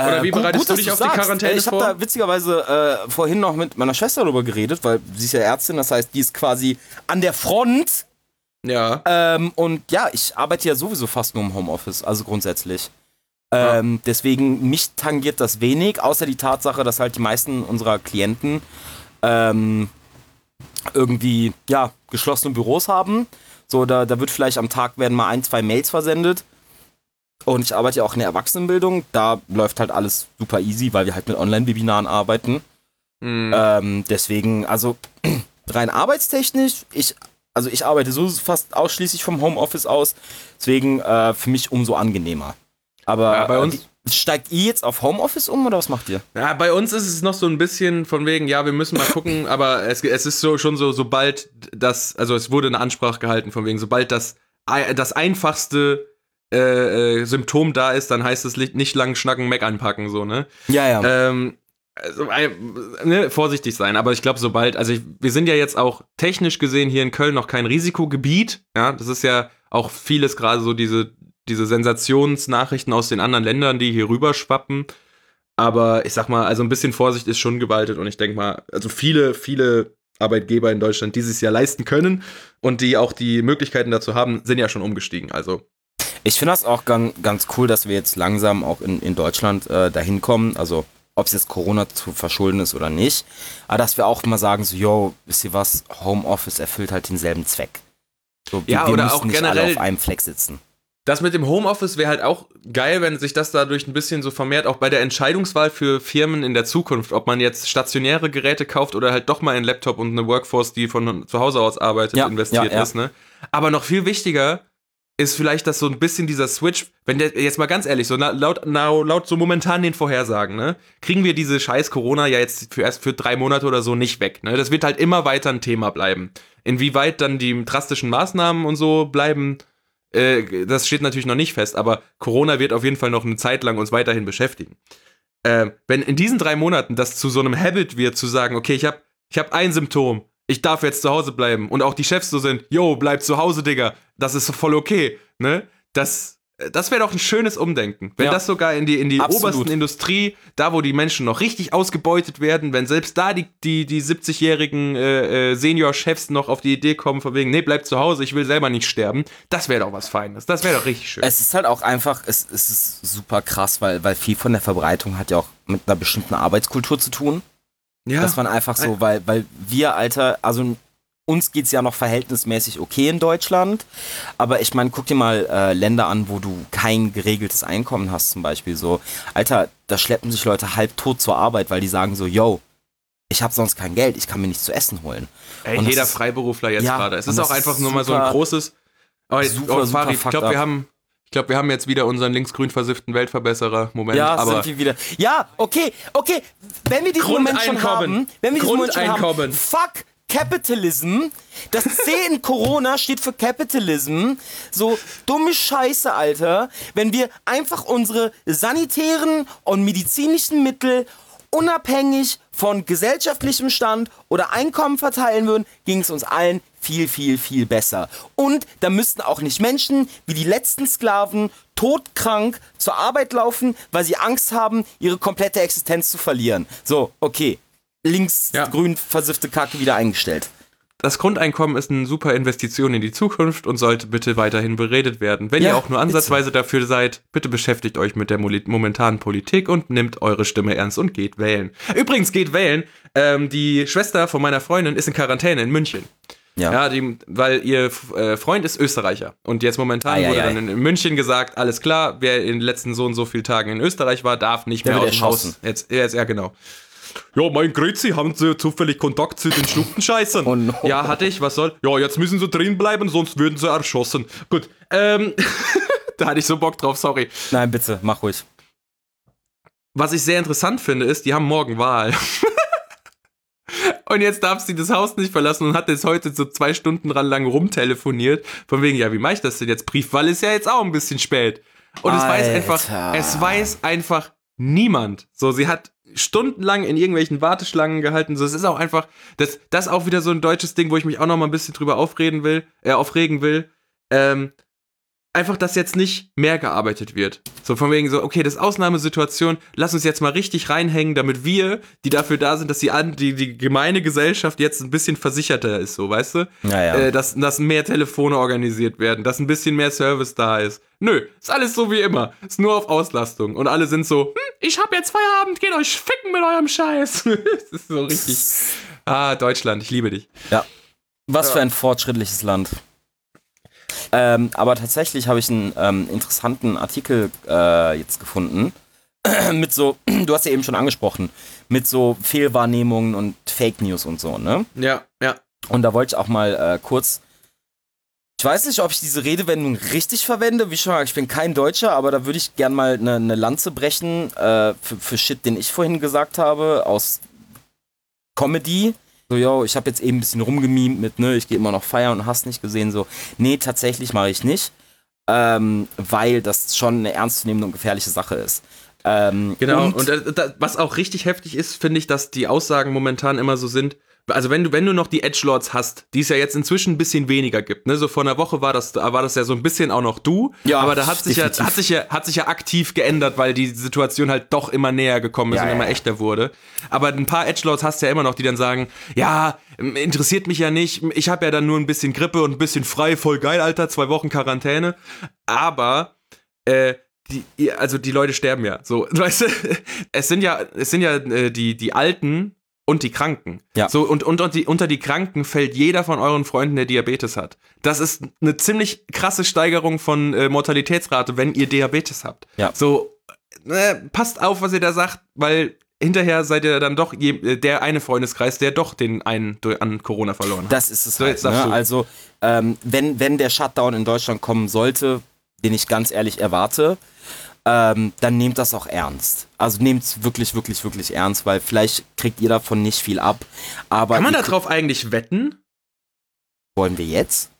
Oder wie gut- bereitest gut, du dich auf die sagst. Quarantäne Äh, Ich habe vor? da witzigerweise äh, vorhin noch mit meiner Schwester darüber geredet, weil sie ist ja Ärztin, das heißt, die ist quasi an der Front. Ja. Ähm, und ja, ich arbeite ja sowieso fast nur im Homeoffice, also grundsätzlich. Ähm, Deswegen, mich tangiert das wenig, außer die Tatsache, dass halt die meisten unserer Klienten ähm, irgendwie, ja, geschlossene Büros haben. So, da, da wird vielleicht am Tag werden mal ein, zwei Mails versendet. Und ich arbeite ja auch in der Erwachsenenbildung. Da läuft halt alles super easy, weil wir halt mit Online-Webinaren arbeiten. Hm. Ähm, deswegen, also rein arbeitstechnisch, ich, also ich arbeite so fast ausschließlich vom Homeoffice aus. Deswegen äh, für mich umso angenehmer. Aber Ja, bei uns- äh, wie- steigt ihr jetzt auf Homeoffice um oder was macht ihr? Ja, bei uns ist es noch so ein bisschen von wegen, ja, wir müssen mal gucken, aber es, es ist so schon so, sobald das, also es wurde eine Ansprache gehalten von wegen, sobald das, das einfachste äh, äh, Symptom da ist, dann heißt es nicht lang schnacken, Mac anpacken, so, ne? Ja, ja. Ähm, also, äh, ne, vorsichtig sein, aber ich glaube, sobald, also ich, wir sind ja jetzt auch technisch gesehen hier in Köln noch kein Risikogebiet, ja, das ist ja auch vieles gerade so diese, diese Sensationsnachrichten aus den anderen Ländern, die hier rüberschwappen. Aber ich sag mal, also ein bisschen Vorsicht ist schon gewaltet und ich denke mal, also viele, viele Arbeitgeber in Deutschland, die es ja leisten können und die auch die Möglichkeiten dazu haben, sind ja schon umgestiegen. Also Ich finde das auch ganz, ganz cool, dass wir jetzt langsam auch in, in Deutschland äh, dahin kommen. Also, ob es jetzt Corona zu verschulden ist oder nicht. Aber dass wir auch mal sagen, so, yo, wisst ihr was, Homeoffice erfüllt halt denselben Zweck. So, Ja, wir oder müssen auch nicht generell- alle auf einem Fleck sitzen. Das mit dem Homeoffice wäre halt auch geil, wenn sich das dadurch ein bisschen so vermehrt, auch bei der Entscheidungswahl für Firmen in der Zukunft, ob man jetzt stationäre Geräte kauft oder halt doch mal einen Laptop und eine Workforce, die von zu Hause aus arbeitet, Ja, investiert ja, ja. ist. Ne? Aber noch viel wichtiger ist vielleicht, dass so ein bisschen dieser Switch, wenn der, jetzt mal ganz ehrlich, so laut, laut so momentan den Vorhersagen, ne, kriegen wir diese scheiß Corona ja jetzt für erst für drei Monate oder so nicht weg. Ne? Das wird halt immer weiter ein Thema bleiben. Inwieweit dann die drastischen Maßnahmen und so bleiben, äh, das steht natürlich noch nicht fest, aber Corona wird auf jeden Fall noch eine Zeit lang uns weiterhin beschäftigen. Ähm, wenn in diesen drei Monaten das zu so einem Habit wird, zu sagen, okay, ich habe ich hab ein Symptom, ich darf jetzt zu Hause bleiben und auch die Chefs so sind, yo, bleib zu Hause, Digga, das ist voll okay, ne? Das, das wäre doch ein schönes Umdenken. Wenn Ja. das sogar in die, in die Absolut. obersten Industrie, da wo die Menschen noch richtig ausgebeutet werden, wenn selbst da die, die, die 70-jährigen äh, äh, Senior-Chefs noch auf die Idee kommen, von wegen, nee, bleib zu Hause, ich will selber nicht sterben, das wäre doch was Feines. Das wäre doch richtig schön. Es ist halt auch einfach, es, es ist super krass, weil, weil viel von der Verbreitung hat ja auch mit einer bestimmten Arbeitskultur zu tun. Ja. Das waren einfach so, weil, weil wir, Alter, also uns geht's ja noch verhältnismäßig okay in Deutschland, aber ich meine, guck dir mal äh, Länder an, wo du kein geregeltes Einkommen hast, zum Beispiel so. Alter, da schleppen sich Leute halb tot zur Arbeit, weil die sagen so, yo, ich habe sonst kein Geld, ich kann mir nichts zu essen holen. Ey, Und jeder ist- Freiberufler jetzt Ja, gerade. Es ist auch einfach nur mal so ein großes. Oh, jetzt, super, oh, super Farid, ich glaube, wir haben, ich glaube, wir haben jetzt wieder unseren linksgrün versifften Weltverbesserer. Moment, Ja, aber sind wir wieder. Ja, okay, okay. Wenn wir diesen Moment schon haben, wenn wir diesen Moment schon haben, fuck Capitalism. Das C in Corona steht für Capitalism. So dumme Scheiße, Alter. Wenn wir einfach unsere sanitären und medizinischen Mittel unabhängig von gesellschaftlichem Stand oder Einkommen verteilen würden, ging es uns allen viel, viel, viel besser. Und da müssten auch nicht Menschen wie die letzten Sklaven todkrank zur Arbeit laufen, weil sie Angst haben, ihre komplette Existenz zu verlieren. So, okay. Links Ja. grün versiffte Kacke wieder eingestellt. das Grundeinkommen ist eine super Investition in die Zukunft und sollte bitte weiterhin beredet werden. Wenn Ja, ihr auch nur ansatzweise dafür seid, bitte beschäftigt euch mit der momentanen Politik und nehmt eure Stimme ernst und geht wählen. Übrigens, geht wählen. Ähm, die Schwester von meiner Freundin ist in Quarantäne in München. Ja. Ja, die, weil ihr äh, Freund ist Österreicher. Und jetzt momentan Ei, ei, wurde ei. dann in, München gesagt, alles klar, wer in den letzten so und so vielen Tagen in Österreich war, darf nicht Der mehr aus dem Haus. Jetzt, jetzt, ja, genau. Ja, mein Grüezi, haben Sie zufällig Kontakt zu den Schluchtenscheißern? Oh no. Ja, hatte ich, was soll? Ja, jetzt müssen Sie drin bleiben, sonst würden Sie erschossen. Gut, ähm, da hatte ich so Bock drauf, sorry. Nein, bitte, mach ruhig. Was ich sehr interessant finde, ist, die haben morgen Wahl. Und jetzt darf sie das Haus nicht verlassen und hat jetzt heute so zwei Stunden dran lang rumtelefoniert. Von wegen, ja, wie mache ich das denn jetzt? Briefwahl ist ja jetzt auch ein bisschen spät. Und es weiß einfach, Alter. es weiß einfach niemand. So, sie hat stundenlang in irgendwelchen Warteschlangen gehalten. So, es ist auch einfach, das, das ist auch wieder so ein deutsches Ding, wo ich mich auch noch mal ein bisschen drüber aufreden will, äh, aufregen will. Ähm, einfach, dass jetzt nicht mehr gearbeitet wird. So von wegen so, okay, das ist Ausnahmesituation, lass uns jetzt mal richtig reinhängen, damit wir, die dafür da sind, dass die, die, die gemeine Gesellschaft jetzt ein bisschen versicherter ist, so, weißt du? Ja, ja. Äh, dass, dass mehr Telefone organisiert werden, dass ein bisschen mehr Service da ist. Nö, ist alles so wie immer. Ist nur auf Auslastung. Und alle sind so, hm, ich hab jetzt Feierabend, geht euch ficken mit eurem Scheiß. das ist so richtig. Ah, Deutschland, ich liebe dich. Ja. Was für ein fortschrittliches Land. Ähm, aber tatsächlich habe ich einen ähm, interessanten Artikel äh, jetzt gefunden. mit so, du hast ja eben schon angesprochen, mit so Fehlwahrnehmungen und Fake News und so, ne? Ja, ja. Und da wollte ich auch mal äh, kurz. Ich weiß nicht, ob ich diese Redewendung richtig verwende. Wie schon gesagt, ich bin kein Deutscher, aber da würde ich gern mal eine ne Lanze brechen äh, für, für Shit, den ich vorhin gesagt habe, aus Comedy. So, yo, ich habe jetzt eben ein bisschen rumgemimt mit, ne, ich gehe immer noch feiern und hast nicht gesehen. So, nee, tatsächlich mache ich nicht. Ähm, weil das schon eine ernstzunehmende und gefährliche Sache ist. Ähm, Genau, und, äh, da, was auch richtig heftig ist, finde ich, dass die Aussagen momentan immer so sind. Also wenn du, wenn du noch die Edgelords hast, die es ja jetzt inzwischen ein bisschen weniger gibt, ne? So vor einer Woche war das, war das ja so ein bisschen auch noch du. Ja, aber da hat sich ja, hat sich ja, hat sich ja aktiv geändert, weil die Situation halt doch immer näher gekommen ist Ja, und ja, immer echter wurde. Aber ein paar Edgelords hast du ja immer noch, die dann sagen, ja, interessiert mich ja nicht, ich habe ja dann nur ein bisschen Grippe und ein bisschen frei, voll geil, Alter, zwei Wochen Quarantäne. Aber äh, die, also die Leute sterben ja. So, weißt du, es sind ja, es sind ja äh, die, die Alten, und die Kranken. Ja. So, und, und, und die, unter die Kranken fällt jeder von euren Freunden, der Diabetes hat. Das ist eine ziemlich krasse Steigerung von äh, Mortalitätsrate, wenn ihr Diabetes habt. Ja. So, äh, passt auf, was ihr da sagt, weil hinterher seid ihr dann doch je, äh, der eine Freundeskreis, der doch den einen an Corona verloren hat. Das ist es So, halt. Ne? Also, ähm, wenn, wenn der Shutdown in Deutschland kommen sollte, den ich ganz ehrlich erwarte, ähm, dann nehmt das auch ernst. Also nehmt es wirklich, wirklich, wirklich ernst, weil vielleicht kriegt ihr davon nicht viel ab. Aber Kann man darauf eigentlich wetten? wollen wir jetzt?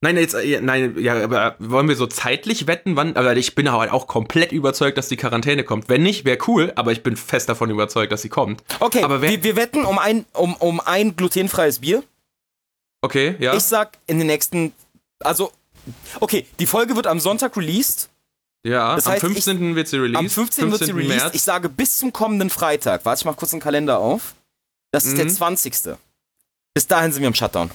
Nein, jetzt, äh, nein, ja, aber wollen wir so zeitlich wetten, wann? Aber ich bin halt auch komplett überzeugt, dass die Quarantäne kommt. Wenn nicht, wäre cool, aber ich bin fest davon überzeugt, dass sie kommt. Okay, Aber wir, wir wetten um ein, um, um ein glutenfreies Bier. Okay, ja. Ich sag in den nächsten. Also, okay, die Folge wird am Sonntag released. Ja, das am heißt, 15. wird sie released. Am 15. wird sie released. März. Ich sage bis zum kommenden Freitag. Warte ich mal kurz den Kalender auf. Das ist der Mhm. 20. Bis dahin sind wir im Shutdown.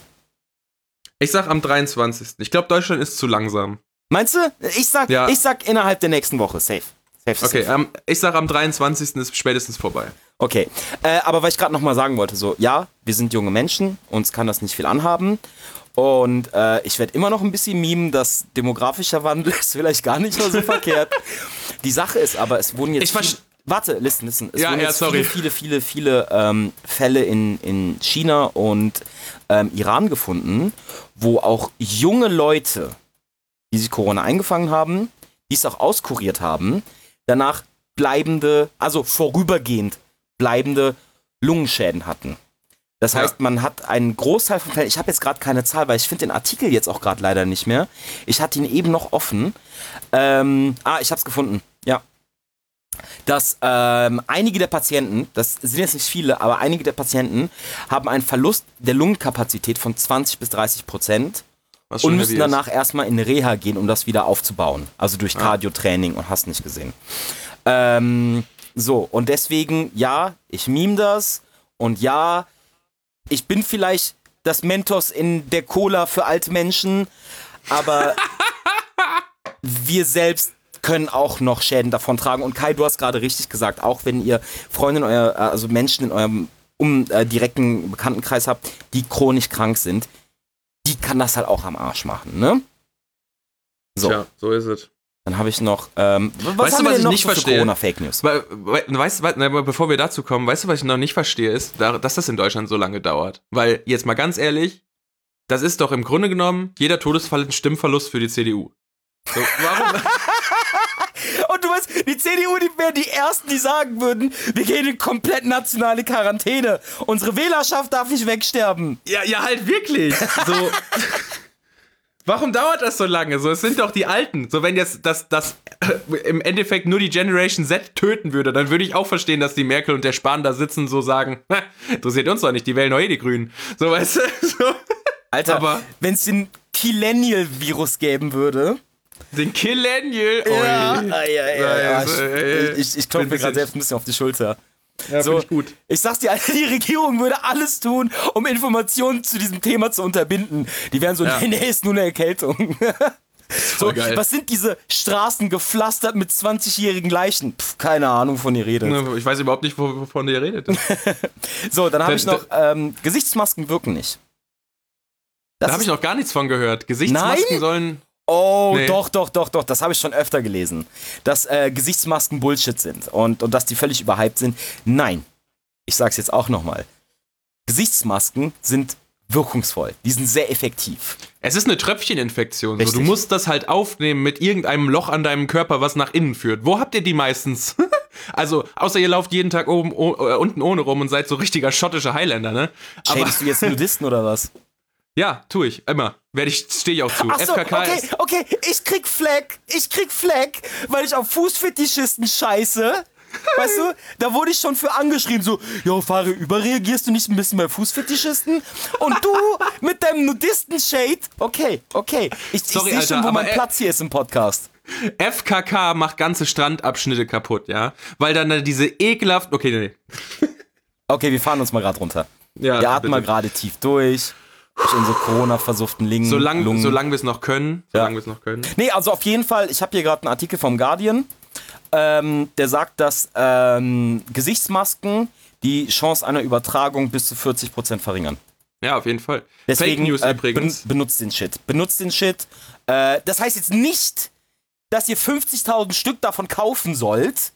Ich sag am 23. Ich glaube, Deutschland ist zu langsam. Meinst du? Ich sag, Ja. ich sag innerhalb der nächsten Woche. Safe. Safe, Okay, safe. ähm, ich sag am 23. ist spätestens vorbei. Okay. Äh, aber was ich gerade nochmal sagen wollte, so, ja, wir sind junge Menschen, uns kann das nicht viel anhaben. Und äh, ich werde immer noch ein bisschen mimen, dass demografischer Wandel ist vielleicht gar nicht mal so verkehrt. Die Sache ist aber, es wurden jetzt. Viel- Warte, listen, listen. Es Ja, wurden ja, jetzt sorry. viele, viele, viele, viele ähm, Fälle in, in China und ähm, Iran gefunden, wo auch junge Leute, die sich Corona eingefangen haben, die es auch auskuriert haben, danach bleibende, also vorübergehend bleibende Lungenschäden hatten. Das Ja. heißt, man hat einen Großteil von Fällen, ich habe jetzt gerade keine Zahl, weil ich finde den Artikel jetzt auch gerade leider nicht mehr. Ich hatte ihn eben noch offen. Ähm, ah, ich habe es gefunden. Ja. Dass ähm, einige der Patienten, das sind jetzt nicht viele, aber einige der Patienten haben einen Verlust der Lungenkapazität von 20 bis 30 Prozent und müssen heavy ist. danach erstmal in Reha gehen, um das wieder aufzubauen. Also durch Ah. Cardio-Training und hast nicht gesehen. Ähm, so, und deswegen, ja, ich meme das und ja, ich bin vielleicht das Mentos in der Cola für alte Menschen, aber wir selbst können auch noch Schäden davon tragen. Und Kai, du hast gerade richtig gesagt, auch wenn ihr Freunde in euer, also Menschen in eurem um, äh, direkten Bekanntenkreis habt, die chronisch krank sind, die kann das halt auch am Arsch machen, ne? So, Tja, so ist es. Dann habe ich noch, ähm, was Weißt haben du, wir was ich noch nicht verstehe? Corona-Fake News? Weil, weil, weißt, du, aber bevor wir dazu kommen, weißt du, was ich noch nicht verstehe, ist, da- dass das in Deutschland so lange dauert. Weil, jetzt mal ganz ehrlich, das ist doch im Grunde genommen, jeder Todesfall ein Stimmverlust für die CDU. So, warum? Und du weißt, die CDU, die wären die Ersten, die sagen würden, wir gehen in komplett nationale Quarantäne. Unsere Wählerschaft darf nicht wegsterben. ja, ja, halt wirklich. So. Warum dauert das so lange? So, es sind doch die Alten. So, wenn jetzt das, das äh, im Endeffekt nur die Generation Z töten würde, dann würde ich auch verstehen, dass die Merkel und der Spahn da sitzen, so sagen, "Ha, interessiert uns doch nicht, die wählen doch eh die Grünen. So, weißt du? So. Alter, Aber- wenn es den Killennial-Virus geben würde. Den Killennial. Ja, ja, ja, ja. Also, äh, Ich, ich, ich klopfe mir gerade selbst ein bisschen auf die Schulter. Ja, So, ich gut. Ich sag's dir, die Regierung würde alles tun, um Informationen zu diesem Thema zu unterbinden. Die wären so, Ja. nee, nee, ist nur eine Erkältung. so, geil. was sind diese Straßen gepflastert mit 20-jährigen Leichen? Pff, keine Ahnung, von ihr redet. Ich weiß überhaupt nicht, wo- wovon ihr redet. So, dann habe ich noch, ähm, Gesichtsmasken wirken nicht. Das Da habe ich noch gar nichts von gehört. Gesichtsmasken Nein? sollen. Oh, Nee. doch, doch, doch, doch. Das habe ich schon öfter gelesen. Dass äh, Gesichtsmasken Bullshit sind und, und dass die völlig überhyped sind. Nein. Ich sag's jetzt auch nochmal. Gesichtsmasken sind wirkungsvoll. Die sind sehr effektiv. Es ist eine Tröpfcheninfektion. So. Du musst das halt aufnehmen mit irgendeinem Loch an deinem Körper, was nach innen führt. Wo habt ihr die meistens? also, außer ihr lauft jeden Tag oben, o, äh, unten ohne rum und seid so richtiger schottische Highlander, ne? Aber Shadest du jetzt Nudisten oder was? ja, tue ich. Immer. Werde ich, stehe ich auch zu. Ach so, FKK okay, ist. okay. Ich krieg Fleck. Ich krieg Fleck, weil ich auf Fußfetischisten scheiße. Weißt du, da wurde ich schon für angeschrieben, so, jo, Fahre, überreagierst du nicht ein bisschen bei Fußfetischisten? Und du mit deinem Nudisten-Shade, okay, okay. Ich, Sorry, ich sehe schon, wo mein Platz hier ist im Podcast. FKK macht ganze Strandabschnitte kaputt, ja? Weil dann da diese ekelhaft. Okay, nee, nee. Okay, wir fahren uns mal gerade runter. Ja, wir atmen mal bitte. gerade tief durch. Durch unsere Corona-versufften Lingen. Solange Lungen. solang wir es noch können. Ja. Solange wir es noch können. Nee, also auf jeden Fall, ich habe hier gerade einen Artikel vom Guardian, ähm, der sagt, dass ähm, Gesichtsmasken die Chance einer Übertragung bis zu 40% verringern. Ja, auf jeden Fall. Deswegen, Fake News äh, übrigens. ben- benutzt den Shit. Benutzt den Shit. Äh, das heißt jetzt nicht, dass ihr 50.000 Stück davon kaufen sollt.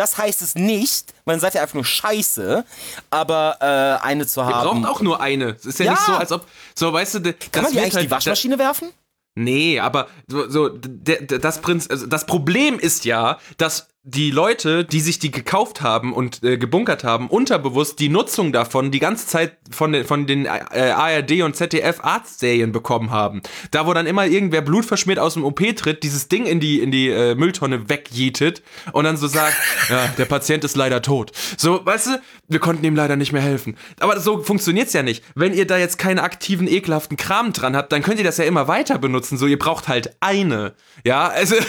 Das heißt es nicht, dann seid ihr einfach nur scheiße, aber äh, eine zu Ihr haben. braucht auch nur eine. Es ist ja, Ja. nicht so, als ob, so, weißt du, Kann man die eigentlich in die halt- Waschmaschine werfen? Nee, aber so, so das Prinz, also das Problem ist ja, dass die Leute, die sich die gekauft haben und äh, gebunkert haben, unterbewusst die Nutzung davon die ganze Zeit von den, von den äh, ARD und ZDF Arztserien bekommen haben. Da, wo dann immer irgendwer blutverschmiert aus dem OP tritt, dieses Ding in die, in die äh, Mülltonne wegjietet und dann so sagt, ja, der Patient ist leider tot. So, weißt du, wir konnten ihm leider nicht mehr helfen. Aber so funktioniert's ja nicht. Wenn ihr da jetzt keinen aktiven, ekelhaften Kram dran habt, dann könnt ihr das ja immer weiter benutzen. So, ihr braucht halt eine. Ja, also.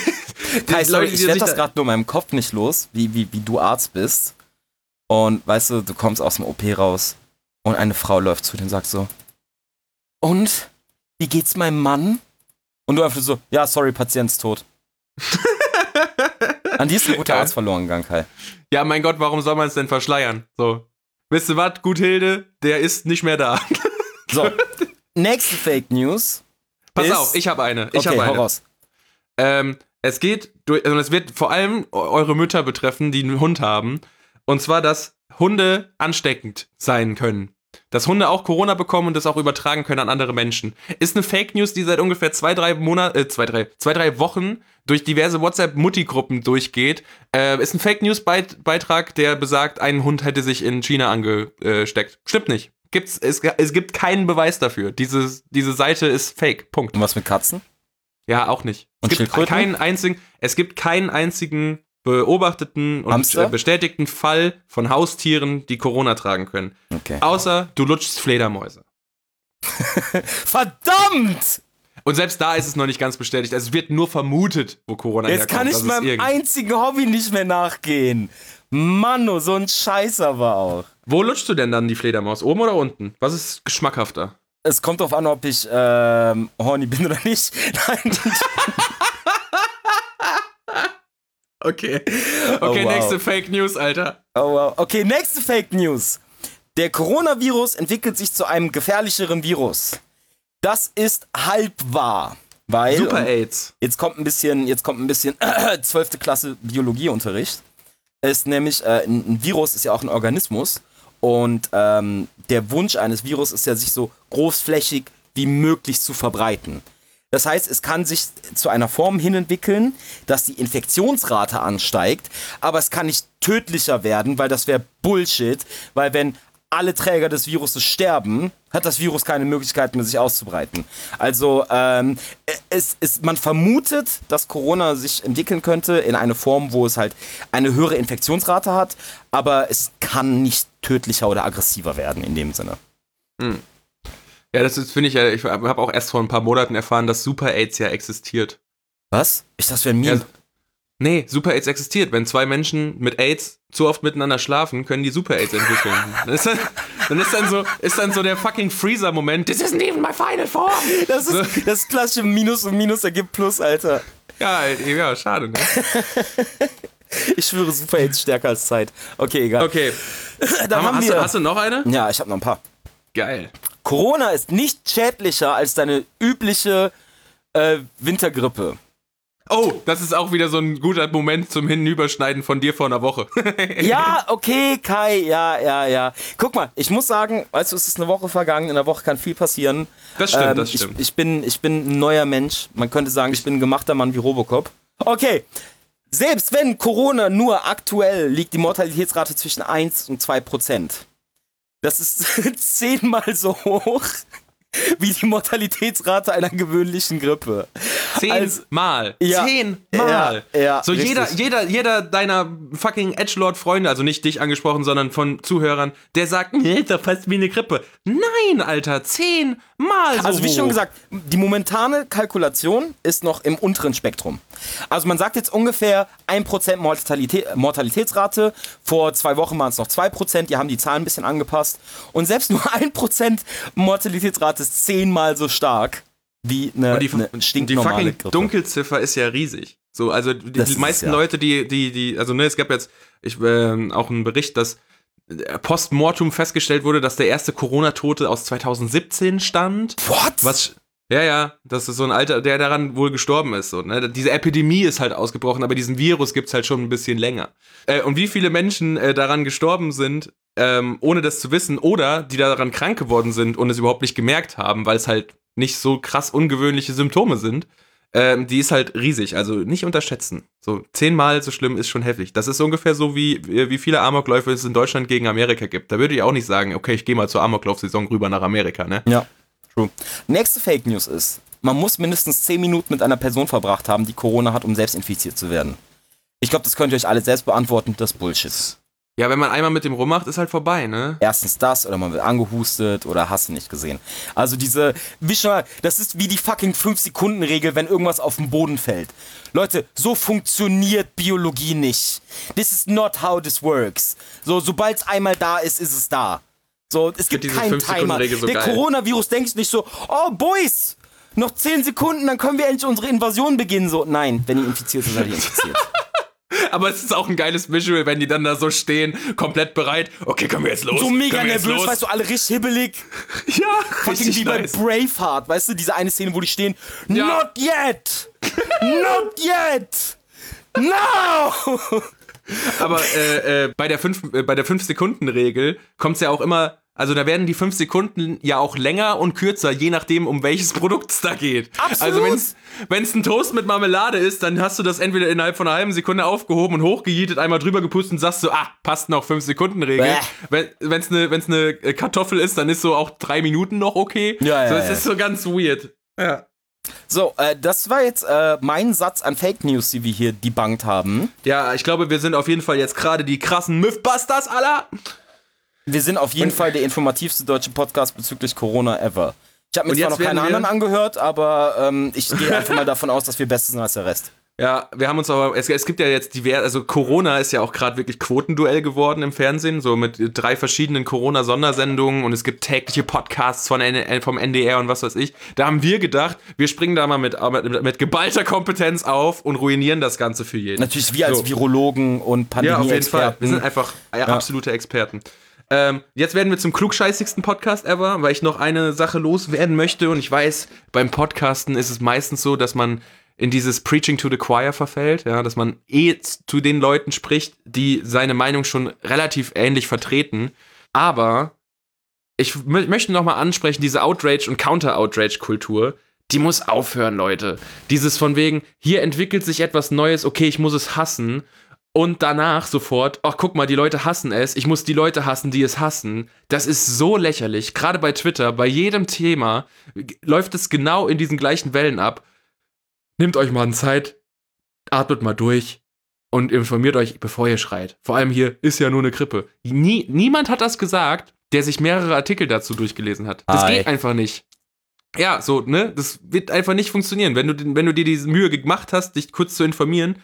Kai, sorry, ich werde das da- gerade nur in meinem Kopf nicht los, wie, wie, wie du Arzt bist. Und weißt du, du kommst aus dem OP raus und eine Frau läuft zu dir und sagt so: Und? Wie geht's meinem Mann? Und du einfach so: Ja, sorry, Patient ist tot. An die ist ein guter. Arzt verloren gegangen, Kai. Ja, mein Gott, warum soll man es denn verschleiern? So. Wisst ihr was, Guthilde, der ist nicht mehr da. So, nächste Fake News. Pass auf, ich habe eine. Ich okay, habe hau eine. raus. Ähm, es geht durch, also es wird vor allem eu- eure Mütter betreffen, die einen Hund haben. Und zwar, dass Hunde ansteckend sein können. Dass Hunde auch Corona bekommen und das auch übertragen können an andere Menschen. Ist eine Fake News, die seit ungefähr zwei, drei Monaten, äh, zwei, drei, zwei, drei Wochen durch diverse WhatsApp-Mutti-Gruppen durchgeht. Äh, ist ein Fake News-Beitrag, der besagt, ein Hund hätte sich in China angesteckt. Stimmt nicht. Gibt's, es, es gibt keinen Beweis dafür. Dieses, diese Seite ist fake. Punkt. Und was mit Katzen? Ja, auch nicht. Und es gibt keinen einzigen, es gibt keinen einzigen beobachteten und Hamster? äh, bestätigten Fall von Haustieren, die Corona tragen können. Okay. Außer du lutschst Fledermäuse. Verdammt! Und selbst da ist es noch nicht ganz bestätigt. Also es wird nur vermutet, wo Corona Jetzt herkommt. kann ich meinem irgend- einzigen Hobby nicht mehr nachgehen. Manno, so ein Scheiß aber auch. Wo lutschst du denn dann die Fledermaus? Oben oder unten? Was ist geschmackhafter? Es kommt drauf an, ob ich ähm, horny bin oder nicht. Nein, Okay. Oh, Okay, wow. nächste Fake News, Alter. oh wow. Okay, nächste Fake News. Der Coronavirus entwickelt sich zu einem gefährlicheren Virus. Das ist halb wahr. Weil, Super AIDS. jetzt kommt ein bisschen, jetzt kommt ein bisschen 12. Klasse Biologieunterricht. Ist nämlich, äh, ein Virus ist ja auch ein Organismus. Und ähm, der Wunsch eines Virus ist ja, sich so großflächig wie möglich zu verbreiten. Das heißt, es kann sich zu einer Form hin entwickeln, dass die Infektionsrate ansteigt, aber es kann nicht tödlicher werden, weil das wäre Bullshit, weil wenn alle Träger des Viruses sterben, hat das Virus keine Möglichkeit mehr, sich auszubreiten. Also ähm, es, es, man vermutet, dass Corona sich entwickeln könnte in eine Form, wo es halt eine höhere Infektionsrate hat, aber es kann nicht tödlicher oder aggressiver werden in dem Sinne. Ja, das finde ich ja, ich habe auch erst vor ein paar Monaten erfahren, dass Super AIDS ja existiert. Was? Ich dachte, das wäre ein Meme. Ja, nee, Super AIDS existiert. Wenn zwei Menschen mit AIDS zu oft miteinander schlafen, können die Super AIDS entwickeln. dann, ist dann, dann ist dann so, ist dann so der fucking Freezer-Moment. This isn't even my final form. Das ist das klassische Minus und Minus ergibt Plus, Alter. Ja, ja, schade, ne? Ich schwöre, Super AIDS stärker als Zeit. Okay, egal. Okay. Dann haben hast, wir. du, hast du noch eine? ja, ich habe noch ein paar. Geil. Corona ist nicht schädlicher als deine übliche äh, Wintergrippe. Oh, das ist auch wieder so ein guter Moment zum Hinüberschneiden von dir vor einer Woche. Ja, okay, Kai, ja, ja, ja. Guck mal, ich muss sagen, weißt du, es ist eine Woche vergangen, in einer Woche kann viel passieren. Das stimmt, Ähm, das stimmt. Ich, ich, bin, ich bin ein neuer Mensch. Man könnte sagen, ich bin ein gemachter Mann wie Robocop. Okay. Selbst wenn Corona nur aktuell liegt die Mortalitätsrate zwischen 1 und 2 Prozent. Das ist zehnmal so hoch wie die Mortalitätsrate einer gewöhnlichen Grippe. Also- Zehnmal. Ja. Zehnmal. Ja, ja, so jeder, richtig. jeder, jeder deiner fucking Edgelord-Freunde, also nicht dich angesprochen, sondern von Zuhörern, der sagt, nee, doch fast wie eine Grippe. Nein, Alter, zehnmal so Also wie hoch. schon gesagt, die momentane Kalkulation ist noch im unteren Spektrum. Also man sagt jetzt ungefähr 1% Mortalität, Mortalitätsrate. Vor zwei Wochen waren es noch 2%, die haben die Zahlen ein bisschen angepasst. Und selbst nur 1% Mortalitätsrate ist zehnmal so stark wie eine, Und die, eine die stinknormale fucking Grippe. Dunkelziffer ist ja riesig. So, also die, die ist meisten es, ja. Leute, die, die, die, also ne, es gab jetzt ich, ähm, auch einen Bericht, dass postmortem festgestellt wurde, dass der erste Corona-Tote aus 2017 stammt. What? Was ja, ja, das ist so ein Alter, der daran wohl gestorben ist. So, ne? Diese Epidemie ist halt ausgebrochen, aber diesen Virus gibt's halt schon ein bisschen länger. Äh, und wie viele Menschen äh, daran gestorben sind, ähm, ohne das zu wissen, oder die daran krank geworden sind und es überhaupt nicht gemerkt haben, weil es halt nicht so krass ungewöhnliche Symptome sind, ähm, die ist halt riesig. Also nicht unterschätzen. So zehnmal so schlimm ist schon heftig. Das ist ungefähr so, wie, wie viele Amokläufe es in Deutschland gegen Amerika gibt. Da würde ich auch nicht sagen, okay, ich gehe mal zur Amoklauf-Saison rüber nach Amerika, ne? Ja. True. Nächste Fake News ist, man muss mindestens 10 Minuten mit einer Person verbracht haben, die Corona hat, um selbst infiziert zu werden. Ich glaube, das könnt ihr euch alle selbst beantworten, das Bullshit. Ja, wenn man einmal mit dem rummacht, ist halt vorbei, ne? Erstens das oder man wird angehustet oder hast du nicht gesehen. Also diese, wie schon mal, das ist wie die fucking 5-Sekunden-Regel, wenn irgendwas auf den Boden fällt. Leute, so funktioniert Biologie nicht. This is not how this works. So, sobald es einmal da ist, ist es da. So, es gibt keinen Timer. 5-Sekunden-Regel so Der geil. Coronavirus denkt nicht so, oh Boys, noch 10 Sekunden, dann können wir endlich unsere Invasion beginnen. So, nein, wenn ihr infiziert seid, seid ihr infiziert. Aber es ist auch ein geiles Visual, wenn die dann da so stehen, komplett bereit. Okay, können wir jetzt los? so mega nervös, weißt du, alle richtig hibbelig. Ja, Fucking richtig wie bei nice. Braveheart, weißt du, diese eine Szene, wo die stehen, Ja. not yet, not yet, no. Aber äh, äh, bei der 5 äh, bei der 5 Sekunden Regel kommt es ja auch immer also da werden die 5 Sekunden ja auch länger und kürzer, je nachdem, um welches Produkt es da geht. Absolut. Also wenn es ein Toast mit Marmelade ist, dann hast du das entweder innerhalb von einer halben Sekunde aufgehoben und hochgejietet, einmal drüber gepustet und sagst so, ah, passt noch 5 Sekunden Regel. Bäh. Wenn es eine wenn's ne Kartoffel ist, dann ist so auch drei Minuten noch okay. Ja, ja, so, es ja. ist so ganz weird. Ja. So, äh, das war jetzt äh, mein Satz an Fake News, die wir hier debunked haben. Ja, ich glaube, wir sind auf jeden Fall jetzt gerade die krassen Mythbusters aller. Wir sind auf jeden Fall der informativste deutsche Podcast bezüglich Corona ever. Ich habe mir Und zwar noch keine anderen angehört, aber ähm, ich gehe einfach mal davon aus, dass wir besser sind als der Rest. Ja, wir haben uns aber, es, es gibt ja jetzt divers, also Corona ist ja auch gerade wirklich Quotenduell geworden im Fernsehen, so mit drei verschiedenen Corona-Sondersendungen und es gibt tägliche Podcasts von, N- vom NDR und was weiß ich. Da haben wir gedacht, wir springen da mal mit, mit, mit geballter Kompetenz auf und ruinieren das Ganze für jeden. Natürlich wir als So. Virologen und Ja, auf jeden Fall. Wir sind einfach äh, absolute Experten. Ähm, jetzt werden wir zum klugscheißigsten Podcast ever, weil ich noch eine Sache loswerden möchte. Und ich weiß, beim Podcasten ist es meistens so, dass man in dieses Preaching to the Choir verfällt, ja, dass man eh zu den Leuten spricht, die seine Meinung schon relativ ähnlich vertreten. Aber ich mö- möchte noch mal ansprechen, diese Outrage- und Counter-Outrage-Kultur, die muss aufhören, Leute. Dieses von wegen, hier entwickelt sich etwas Neues, okay, ich muss es hassen. Und danach sofort, ach guck mal, die Leute hassen es, ich muss die Leute hassen, die es hassen. Das ist so lächerlich. Gerade bei Twitter, bei jedem Thema läuft es genau in diesen gleichen Wellen ab. Nehmt euch mal eine Zeit, atmet mal durch und informiert euch, bevor ihr schreit. Vor allem hier ist ja nur eine Grippe. Nie, niemand hat das gesagt, der sich mehrere Artikel dazu durchgelesen hat. Das Ei. geht einfach nicht. Ja, so, ne? Das wird einfach nicht funktionieren. Wenn du, wenn du dir diese Mühe gemacht hast, dich kurz zu informieren,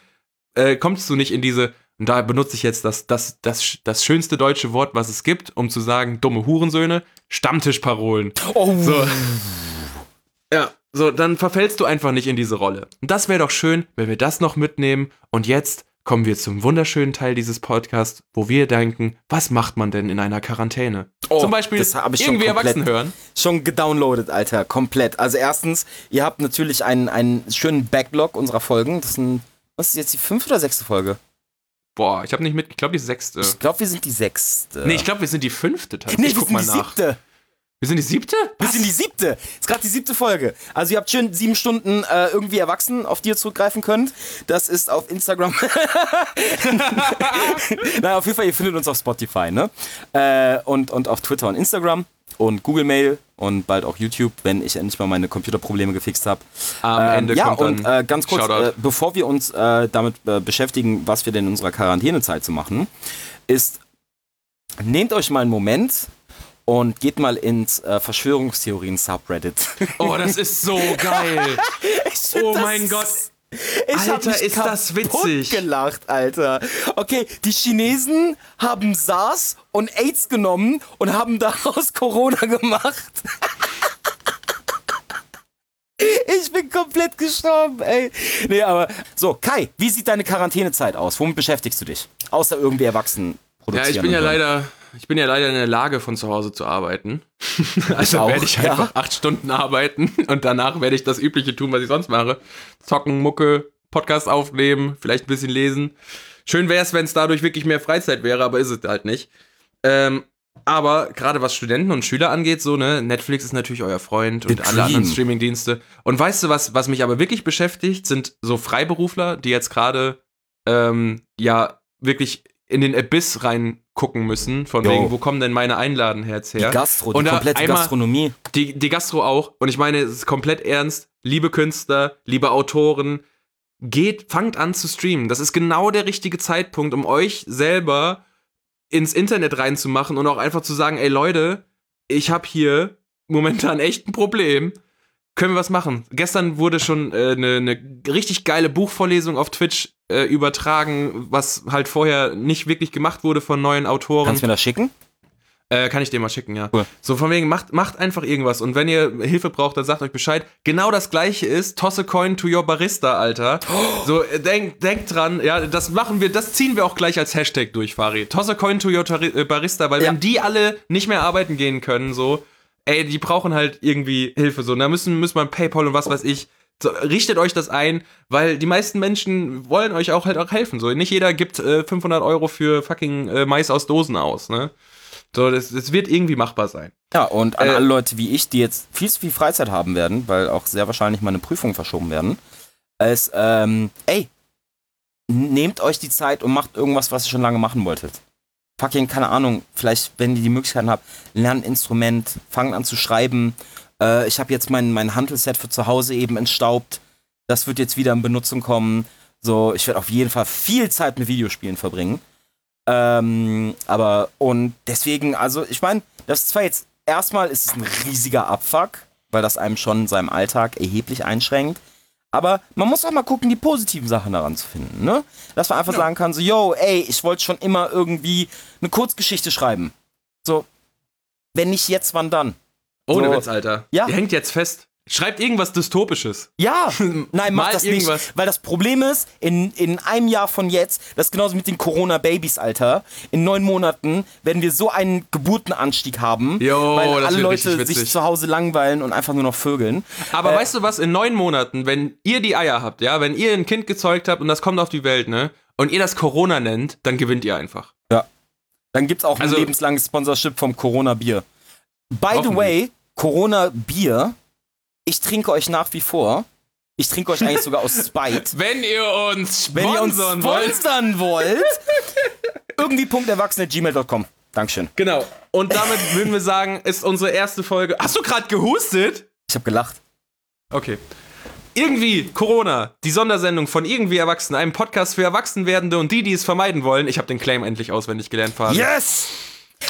äh, kommst du nicht in diese, und da benutze ich jetzt das, das, das, das schönste deutsche Wort, was es gibt, um zu sagen, dumme Hurensöhne, Stammtischparolen. Oh, So. Ja, so, dann verfällst du einfach nicht in diese Rolle. Und das wäre doch schön, wenn wir das noch mitnehmen. Und jetzt kommen wir zum wunderschönen Teil dieses Podcasts, wo wir denken, was macht man denn in einer Quarantäne? Oh, Zum Beispiel das ich schon irgendwie komplett- erwachsen hören. schon gedownloadet, Alter, komplett. Also erstens, ihr habt natürlich einen, einen schönen Backlog unserer Folgen. Das sind, was ist jetzt die fünfte oder sechste Folge? Boah, ich habe nicht mit, ich glaube die sechste. Ich glaube, wir sind die sechste. Nee, ich glaube, wir sind die fünfte tatsächlich. nee, ich wir guck sind mal die nach. siebte. Wir sind die siebte? Wir sind die siebte. Ist gerade die siebte Folge. Also ihr habt schön sieben Stunden äh, irgendwie erwachsen, auf die ihr zurückgreifen könnt. Das ist auf Instagram. Na, auf jeden Fall, ihr findet uns auf Spotify, ne? Äh, und, und auf Twitter und Instagram und Google Mail und bald auch YouTube, wenn ich endlich mal meine Computerprobleme gefixt habe. Am Ähm, Ende ja, kommt dann und äh, ganz kurz, äh, bevor wir uns äh, damit äh, beschäftigen, was wir denn in unserer Quarantänezeit zu machen, ist, nehmt euch mal einen Moment und geht mal ins äh, Verschwörungstheorien-Subreddit. Oh, das ist so geil. Oh mein Gott. Ich hab Alter, mich ist das witzig. gelacht, Alter. Okay, die Chinesen haben SARS und AIDS genommen und haben daraus Corona gemacht. Ich bin komplett gestorben, ey. Nee, aber so, Kai, wie sieht deine Quarantänezeit aus? Womit beschäftigst du dich? Außer irgendwie erwachsen Ja, ich produzieren bin ja leider, ich bin ja leider in der Lage, von zu Hause zu arbeiten. also auch, werde ich ja. einfach acht Stunden arbeiten und danach werde ich das Übliche tun, was ich sonst mache. Zocken, Mucke, Podcast aufnehmen, vielleicht ein bisschen lesen. Schön wäre es, wenn es dadurch wirklich mehr Freizeit wäre, aber ist es halt nicht. Ähm, aber gerade was Studenten und Schüler angeht, so, ne, Netflix ist natürlich euer Freund und alle anderen. Streamingdienste. Und weißt du, was, was mich aber wirklich beschäftigt, sind so Freiberufler, die jetzt gerade ähm, ja wirklich in den Abyss reingucken müssen, von Jo. wegen, wo kommen denn meine Einladenherz Die her? Gastro, Und die komplette Gastronomie. Die, die Gastro auch. Und ich meine, es ist komplett ernst. Liebe Künstler, liebe Autoren, geht, fangt an zu streamen. Das ist genau der richtige Zeitpunkt, um euch selber ins Internet reinzumachen und auch einfach zu sagen, ey Leute, ich habe hier momentan echt ein Problem. Können wir was machen? Gestern wurde schon eine äh, ne ne richtig geile Buchvorlesung auf Twitch äh, übertragen, was halt vorher nicht wirklich gemacht wurde von neuen Autoren. Kannst du mir das schicken? Äh, kann ich dir mal schicken, ja. Cool. So von wegen, macht, macht einfach irgendwas. Und wenn ihr Hilfe braucht, dann sagt euch Bescheid. Genau das gleiche ist, toss a coin to your Barista, Alter. So, äh, denkt denk dran, ja, das machen wir, das ziehen wir auch gleich als Hashtag durch, Fari. Toss a coin to your äh, Barista, weil Ja. wenn die alle nicht mehr arbeiten gehen können, so, ey, die brauchen halt irgendwie Hilfe, so. Und da müssen, müssen man Paypal und was weiß ich. So, richtet euch das ein, weil die meisten Menschen wollen euch auch halt auch helfen. So, nicht jeder gibt äh, 500 Euro für fucking äh, Mais aus Dosen aus, ne? So, das, das wird irgendwie machbar sein. Ja, und an Äh, alle Leute wie ich, die jetzt viel zu viel Freizeit haben werden, weil auch sehr wahrscheinlich meine Prüfungen verschoben werden, ist, ähm, ey, nehmt euch die Zeit und macht irgendwas, was ihr schon lange machen wolltet. Fucking, keine Ahnung, vielleicht, wenn ihr die Möglichkeiten habt, lernt ein Instrument, fangt an zu schreiben. Äh, ich habe jetzt mein, mein Hantelset für zu Hause eben entstaubt. Das wird jetzt wieder in Benutzung kommen. So, ich werde auf jeden Fall viel Zeit mit Videospielen verbringen. Ähm, aber, und deswegen, also, ich meine, das ist zwar jetzt, erstmal ist es ein riesiger Abfuck, weil das einem schon in seinem Alltag erheblich einschränkt. Aber man muss auch mal gucken, die positiven Sachen daran zu finden, ne? Dass man einfach sagen kann, so, yo, ey, ich wollte schon immer irgendwie eine Kurzgeschichte schreiben. So, wenn nicht jetzt, wann dann? Ohne So. Witz, Alter. Ja. Ihr hängt jetzt fest. Schreibt irgendwas Dystopisches. Ja, nein, Mal mach das irgendwas. nicht. Weil das Problem ist, in, in einem Jahr von jetzt, das ist genauso mit den Corona-Babys, Alter. In neun Monaten werden wir so einen Geburtenanstieg haben, Jo, weil alle Leute sich zu Hause langweilen und einfach nur noch vögeln. Aber Äh, weißt du was, in neun Monaten, wenn ihr die Eier habt, ja, wenn ihr ein Kind gezeugt habt und das kommt auf die Welt, ne, und ihr das Corona nennt, dann gewinnt ihr einfach. Dann gibt's auch ein Also- lebenslanges Sponsorship vom Corona-Bier. By the way, Corona-Bier, ich trinke euch nach wie vor. Ich trinke euch eigentlich sogar aus Spite. Wenn ihr uns Wenn ihr uns sponsern wollt. sponsern wollt, irgendwie.erwachsene.gmail.com. Dankeschön. Genau. Und damit würden wir sagen, ist unsere erste Folge. Hast du gerade gehustet? Ich habe gelacht. Okay. Irgendwie Corona, die Sondersendung von Irgendwie Erwachsen, einem Podcast für Erwachsenwerdende und die, die es vermeiden wollen. Ich habe den Claim endlich auswendig gelernt, Fabi. Yes!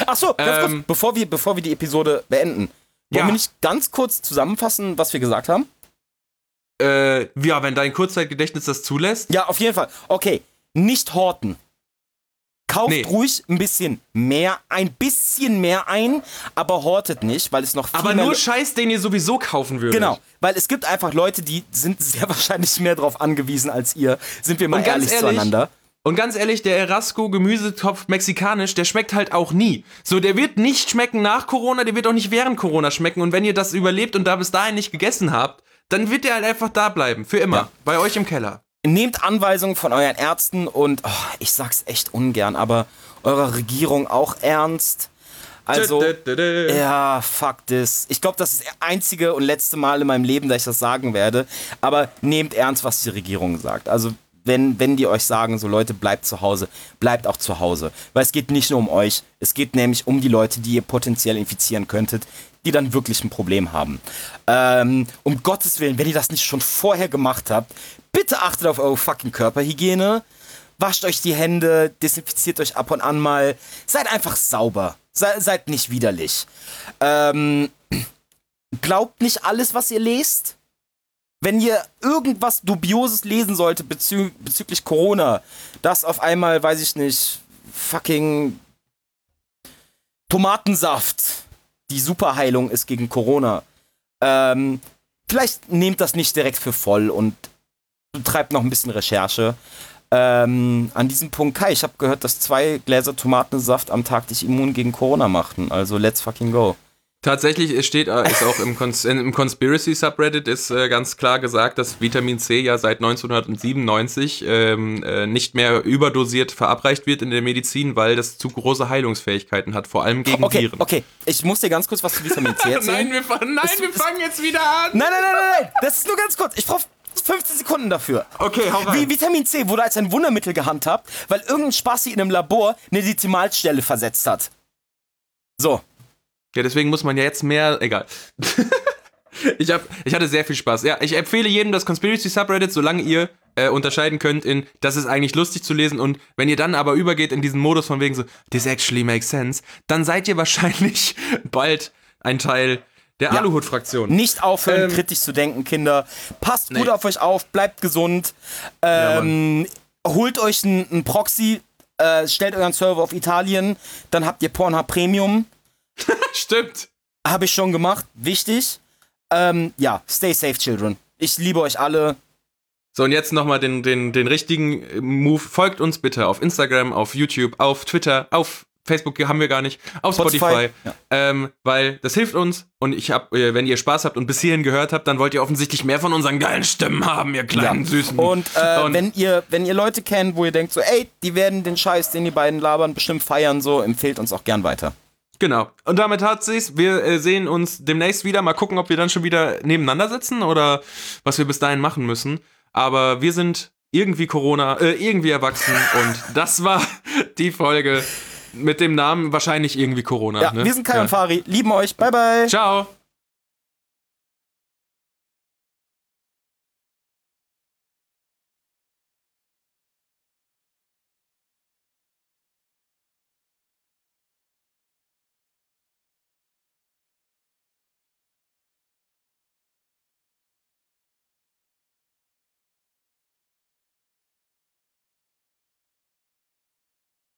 Achso, ganz Ähm, kurz, bevor wir, bevor wir die Episode beenden, wollen Ja. wir nicht ganz kurz zusammenfassen, was wir gesagt haben? Äh, ja, wenn dein Kurzzeitgedächtnis das zulässt. Ja, auf jeden Fall. Okay, nicht horten. Kauft Nee. ruhig ein bisschen mehr, ein bisschen mehr ein, aber hortet nicht, weil es noch viel Aber nur Scheiß, den ihr sowieso kaufen würdet. Genau, weil es gibt einfach Leute, die sind sehr wahrscheinlich mehr drauf angewiesen als ihr. Sind wir mal ehrlich, ehrlich, zueinander. Und ganz ehrlich, der Erasco Gemüsetopf mexikanisch, der schmeckt halt auch nie. So, der wird nicht schmecken nach Corona, der wird auch nicht während Corona schmecken. Und wenn ihr das überlebt und da bis dahin nicht gegessen habt, dann wird der halt einfach da bleiben. Für immer. Ja. Bei euch im Keller. Nehmt Anweisungen von euren Ärzten und oh, ich sag's echt ungern, aber eurer Regierung auch ernst. Also, ja, fuck this. Ich glaube, das ist das einzige und letzte Mal in meinem Leben, dass ich das sagen werde. Aber nehmt ernst, was die Regierung sagt. Also, wenn, wenn die euch sagen, so Leute, bleibt zu Hause, bleibt auch zu Hause. Weil es geht nicht nur um euch, es geht nämlich um die Leute, die ihr potenziell infizieren könntet, die dann wirklich ein Problem haben. Ähm, um Gottes Willen, wenn ihr das nicht schon vorher gemacht habt, bitte achtet auf eure fucking Körperhygiene. Wascht euch die Hände, desinfiziert euch ab und an mal. Seid einfach sauber. Sei, seid nicht widerlich. Ähm, glaubt nicht alles, was ihr lest. Wenn ihr irgendwas Dubioses lesen solltet bezü bezüglich Corona, dass auf einmal, weiß ich nicht, fucking Tomatensaft die Superheilung ist gegen Corona, ähm, vielleicht nehmt das nicht direkt für voll und treibt noch ein bisschen Recherche. Ähm, an diesem Punkt, Kai, ich habe gehört, dass zwei Gläser Tomatensaft am Tag dich immun gegen Corona machten. Also let's fucking go. Tatsächlich es steht, äh, ist auch im, Cons im Conspiracy Subreddit ist äh, ganz klar gesagt, dass Vitamin C ja seit 1997 ähm, äh, nicht mehr überdosiert verabreicht wird in der Medizin, weil das zu große Heilungsfähigkeiten hat, vor allem gegen Okay, Viren. okay. Ich muss dir ganz kurz was zu Vitamin C erzählen. nein, wir, nein, wir fangen jetzt wieder an. Nein, nein, nein, nein, nein. Das ist nur ganz kurz. Ich brauche 15 Sekunden dafür. Okay, hau rein. Wie Vitamin C wurde als ein Wundermittel gehandhabt, weil irgendein Spassi in einem Labor eine Dezimalstelle versetzt hat. So. Ja, deswegen muss man ja jetzt mehr. Egal. ich, hab, ich hatte sehr viel Spaß. Ja, ich empfehle jedem das Conspiracy Subreddit, solange ihr äh, unterscheiden könnt in, das ist eigentlich lustig zu lesen und wenn ihr dann aber übergeht in diesen Modus von wegen so, this actually makes sense, dann seid ihr wahrscheinlich bald ein Teil der Ja. Aluhut-Fraktion. Nicht aufhören, Ähm, kritisch zu denken, Kinder. Passt gut Nee. auf euch auf, bleibt gesund. Ähm, holt euch einen Proxy, äh, stellt euren Server auf Italien, dann habt ihr Pornhub Premium. Stimmt. Habe ich schon gemacht, wichtig. Ähm, ja, stay safe, children. Ich liebe euch alle. So, und jetzt nochmal den, den, den richtigen äh, Move. Folgt uns bitte auf Instagram, auf YouTube, auf Twitter, auf Facebook haben wir gar nicht, auf Spotify, Spotify, ja. ähm, weil das hilft uns und ich hab, äh, wenn ihr Spaß habt und bis hierhin gehört habt, dann wollt ihr offensichtlich mehr von unseren geilen Stimmen haben, ihr kleinen süßen. Und, äh, Und- wenn ihr wenn ihr Leute kennt, wo ihr denkt so, ey, die werden den Scheiß, den die beiden labern, bestimmt feiern, so empfehlt uns auch gern weiter. Genau. Und damit hat sich's. Wir äh, sehen uns demnächst wieder. Mal gucken, ob wir dann schon wieder nebeneinander sitzen oder was wir bis dahin machen müssen. Aber wir sind irgendwie Corona, äh, irgendwie erwachsen und das war die Folge mit dem Namen wahrscheinlich irgendwie Corona. Ja, ne? wir sind Kai und Fari, lieben euch, bye bye. Ciao.